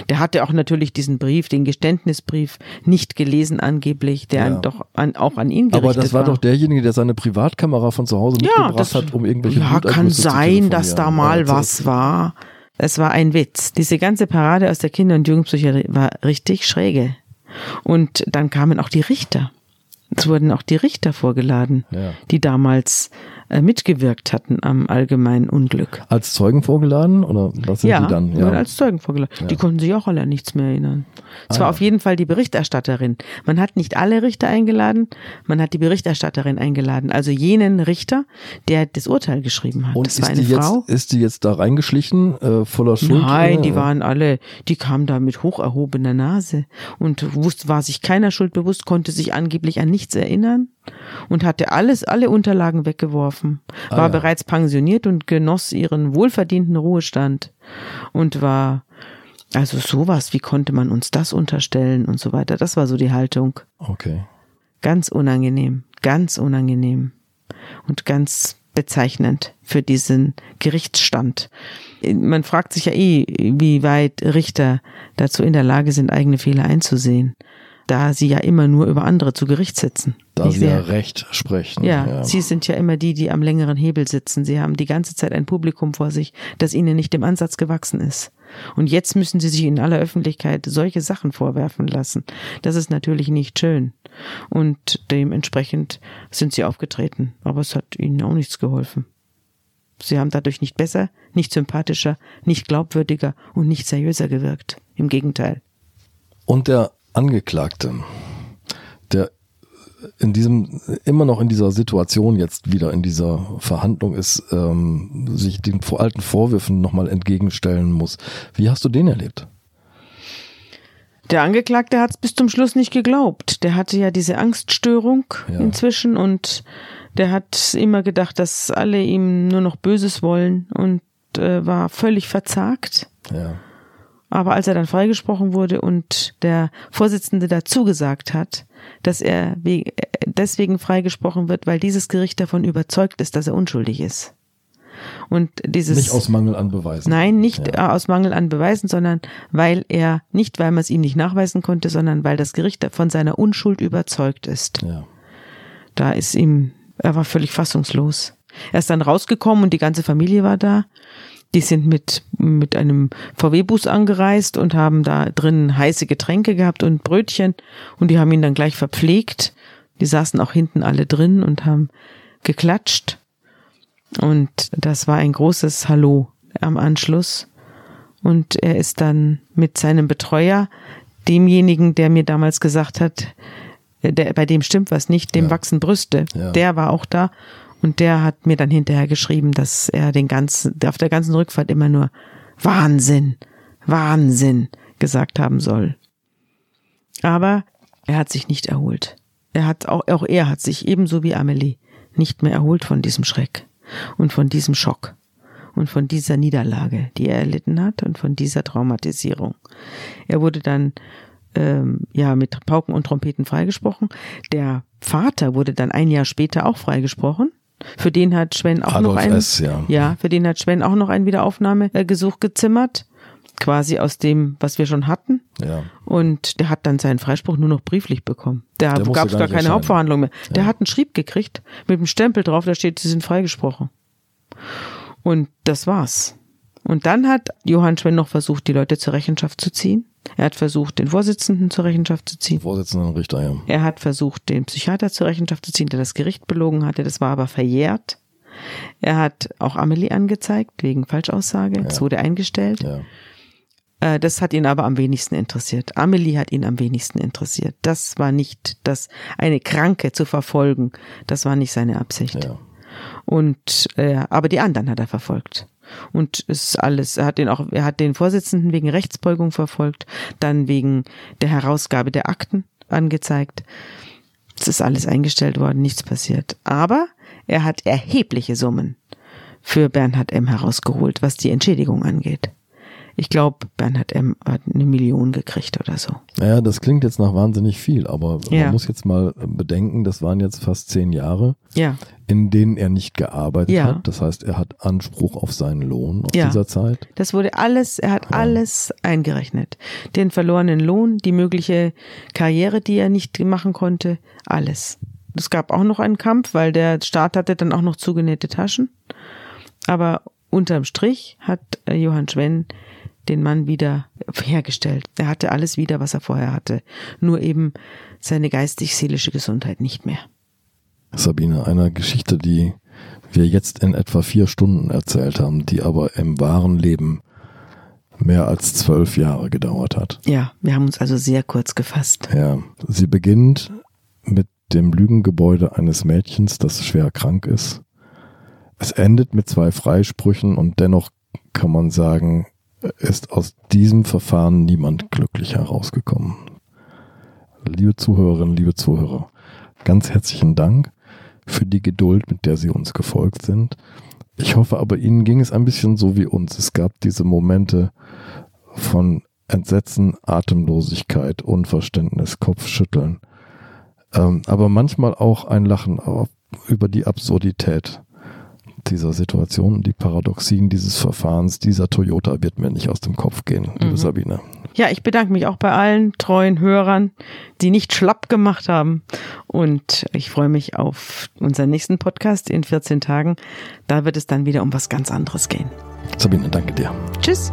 Speaker 2: Der hatte auch natürlich diesen Brief, den Geständnisbrief, nicht gelesen angeblich, der ja. doch an, auch an ihn gerichtet
Speaker 1: war. Aber das war,
Speaker 2: war,
Speaker 1: doch derjenige, der seine Privatkamera von zu Hause ja, mitgebracht das, hat, um irgendwelche
Speaker 2: Ja, kann sein, dass da mal ja, was war. Es war ein Witz. Diese ganze Parade aus der Kinder- und Jugendpsychiatrie war richtig schräge. Und dann kamen auch die Richter. Es wurden auch die Richter vorgeladen, ja. die damals äh, mitgewirkt hatten am allgemeinen Unglück.
Speaker 1: Als Zeugen vorgeladen oder was sind
Speaker 2: ja,
Speaker 1: die dann?
Speaker 2: Ja, als Zeugen vorgeladen. Ja. Die konnten sich auch alle an nichts mehr erinnern. Es ah, war auf jeden Fall die Berichterstatterin. Man hat nicht alle Richter eingeladen, man hat die Berichterstatterin eingeladen, also jenen Richter, der das Urteil geschrieben hat.
Speaker 1: Und das war eine Frau. Jetzt, ist die jetzt da reingeschlichen, äh, voller Schuld?
Speaker 2: Nein, die waren alle, die kamen da mit hoch erhobener Nase und wusste, war sich keiner Schuld bewusst, konnte sich angeblich an nichts erinnern und hatte alles, alle Unterlagen weggeworfen, ah, war ja. bereits pensioniert und genoss ihren wohlverdienten Ruhestand und war, also sowas, wie konnte man uns das unterstellen und so weiter. Das war so die Haltung.
Speaker 1: Okay.
Speaker 2: Ganz unangenehm, ganz unangenehm und ganz bezeichnend für diesen Gerichtsstand. Man fragt sich ja eh, wie weit Richter dazu in der Lage sind, eigene Fehler einzusehen. Da sie ja immer nur über andere zu Gericht sitzen.
Speaker 1: Da sie ja Recht sprechen.
Speaker 2: ja, sie sind ja immer die, die am längeren Hebel sitzen. Sie haben die ganze Zeit ein Publikum vor sich, das ihnen nicht im Ansatz gewachsen ist. Und jetzt müssen sie sich in aller Öffentlichkeit solche Sachen vorwerfen lassen. Das ist natürlich nicht schön. Und dementsprechend sind sie aufgetreten. Aber es hat ihnen auch nichts geholfen. Sie haben dadurch nicht besser, nicht sympathischer, nicht glaubwürdiger und nicht seriöser gewirkt. Im Gegenteil.
Speaker 1: Und der Angeklagte, der in diesem, immer noch in dieser Situation jetzt wieder in dieser Verhandlung ist, ähm, sich den alten Vorwürfen nochmal entgegenstellen muss. Wie hast du den erlebt?
Speaker 2: Der Angeklagte hat es bis zum Schluss nicht geglaubt. Der hatte ja diese Angststörung
Speaker 1: Ja.
Speaker 2: inzwischen und der hat immer gedacht, dass alle ihm nur noch Böses wollen und äh, war völlig verzagt.
Speaker 1: Ja.
Speaker 2: Aber als er dann freigesprochen wurde und der Vorsitzende dazu gesagt hat, dass er we- deswegen freigesprochen wird, weil dieses Gericht davon überzeugt ist, dass er unschuldig ist. Und dieses
Speaker 1: Nicht aus Mangel an Beweisen.
Speaker 2: Nein, nicht
Speaker 1: Ja.
Speaker 2: äh, aus Mangel an Beweisen, sondern weil er, nicht weil man es ihm nicht nachweisen konnte, sondern weil das Gericht von seiner Unschuld überzeugt ist.
Speaker 1: Ja.
Speaker 2: Da ist ihm, er war völlig fassungslos. Er ist dann rausgekommen und die ganze Familie war da. Die sind mit, mit einem VW-Bus angereist und haben da drinnen heiße Getränke gehabt und Brötchen und die haben ihn dann gleich verpflegt. Die saßen auch hinten alle drin und haben geklatscht. Und das war ein großes Hallo am Anschluss. Und er ist dann mit seinem Betreuer, demjenigen, der mir damals gesagt hat, äh, der, bei dem stimmt was nicht, dem
Speaker 1: Ja.
Speaker 2: wachsen Brüste,
Speaker 1: Ja.
Speaker 2: der war auch da. Und der hat mir dann hinterher geschrieben, dass er den ganzen, auf der ganzen Rückfahrt immer nur Wahnsinn, Wahnsinn gesagt haben soll. Aber er hat sich nicht erholt. Er hat auch, auch er hat sich ebenso wie Amelie nicht mehr erholt von diesem Schreck und von diesem Schock und von dieser Niederlage, die er erlitten hat und von dieser Traumatisierung. Er wurde dann ähm, ja mit Pauken und Trompeten freigesprochen. Der Vater wurde dann ein Jahr später auch freigesprochen. Für den hat Sven auch
Speaker 1: Adolf
Speaker 2: noch ein
Speaker 1: S., ja.
Speaker 2: ja, für den hat Sven auch noch ein Wiederaufnahmegesuch gezimmert, quasi aus dem, was wir schon hatten.
Speaker 1: Ja.
Speaker 2: Und der hat dann seinen Freispruch nur noch brieflich bekommen. Da gab es
Speaker 1: gar
Speaker 2: gar keine. Hauptverhandlung mehr. Der hat einen Schrieb gekriegt mit einem Stempel drauf, da steht, sie sind freigesprochen. Und das war's. Und dann hat Johann Schwen noch versucht, die Leute zur Rechenschaft zu ziehen. Er hat versucht, den Vorsitzenden zur Rechenschaft zu ziehen.
Speaker 1: Vorsitzenden Richter, ja.
Speaker 2: Er hat versucht, den Psychiater zur Rechenschaft zu ziehen, der das Gericht belogen hatte. Das war aber verjährt. Er hat auch Amelie angezeigt wegen Falschaussage. Das wurde eingestellt.
Speaker 1: ja.
Speaker 2: Äh, Das hat ihn aber am wenigsten interessiert. Amelie hat ihn am wenigsten interessiert. Das war nicht das, eine Kranke zu verfolgen. Das war nicht seine Absicht.
Speaker 1: Ja.
Speaker 2: Und äh, aber die anderen hat er verfolgt. Und es ist alles, er hat den auch, er hat den Vorsitzenden wegen Rechtsbeugung verfolgt, dann wegen der Herausgabe der Akten angezeigt. Es ist alles eingestellt worden, nichts passiert. Aber er hat erhebliche Summen für Bernhard M. herausgeholt, was die Entschädigung angeht. Ich glaube, Bernhard M. hat eine Million gekriegt oder so.
Speaker 1: Naja, das klingt jetzt nach wahnsinnig viel, aber
Speaker 2: Ja.
Speaker 1: man muss jetzt mal bedenken, das waren jetzt fast zehn Jahre,
Speaker 2: Ja,
Speaker 1: in denen er nicht gearbeitet
Speaker 2: Ja.
Speaker 1: hat. Das heißt, er hat Anspruch auf seinen Lohn aus
Speaker 2: Ja.
Speaker 1: dieser Zeit.
Speaker 2: Das wurde alles, er hat alles eingerechnet. Den verlorenen Lohn, die mögliche Karriere, die er nicht machen konnte, alles. Es gab auch noch einen Kampf, weil der Staat hatte dann auch noch zugenähte Taschen. Aber unterm Strich hat äh, Johann Schwenn den Mann wieder hergestellt. Er hatte alles wieder, was er vorher hatte. Nur eben seine geistig-seelische Gesundheit nicht mehr.
Speaker 1: Sabine, einer Geschichte, die wir jetzt in etwa vier Stunden erzählt haben, die aber im wahren Leben mehr als zwölf Jahre gedauert hat.
Speaker 2: Ja, wir haben uns also sehr kurz gefasst.
Speaker 1: Ja, sie beginnt mit dem Lügengebäude eines Mädchens, das schwer krank ist. Es endet mit zwei Freisprüchen und dennoch kann man sagen, ist aus diesem Verfahren niemand glücklich herausgekommen. Liebe Zuhörerinnen, liebe Zuhörer, ganz herzlichen Dank für die Geduld, mit der Sie uns gefolgt sind. Ich hoffe aber, Ihnen ging es ein bisschen so wie uns. Es gab diese Momente von Entsetzen, Atemlosigkeit, Unverständnis, Kopfschütteln. Ähm, aber manchmal auch ein Lachen über die Absurdität dieser Situation, die Paradoxien dieses Verfahrens. Dieser Toyota wird mir nicht aus dem Kopf gehen, liebe Sabine.
Speaker 2: ja, ich bedanke mich auch bei allen treuen Hörern, die nicht schlapp gemacht haben. Und ich freue mich auf unseren nächsten Podcast in 14 Tagen. Da wird es dann wieder um was ganz anderes gehen.
Speaker 1: Sabine, danke dir.
Speaker 2: Tschüss.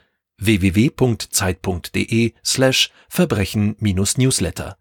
Speaker 5: www.zeit.de slash Verbrechen-Newsletter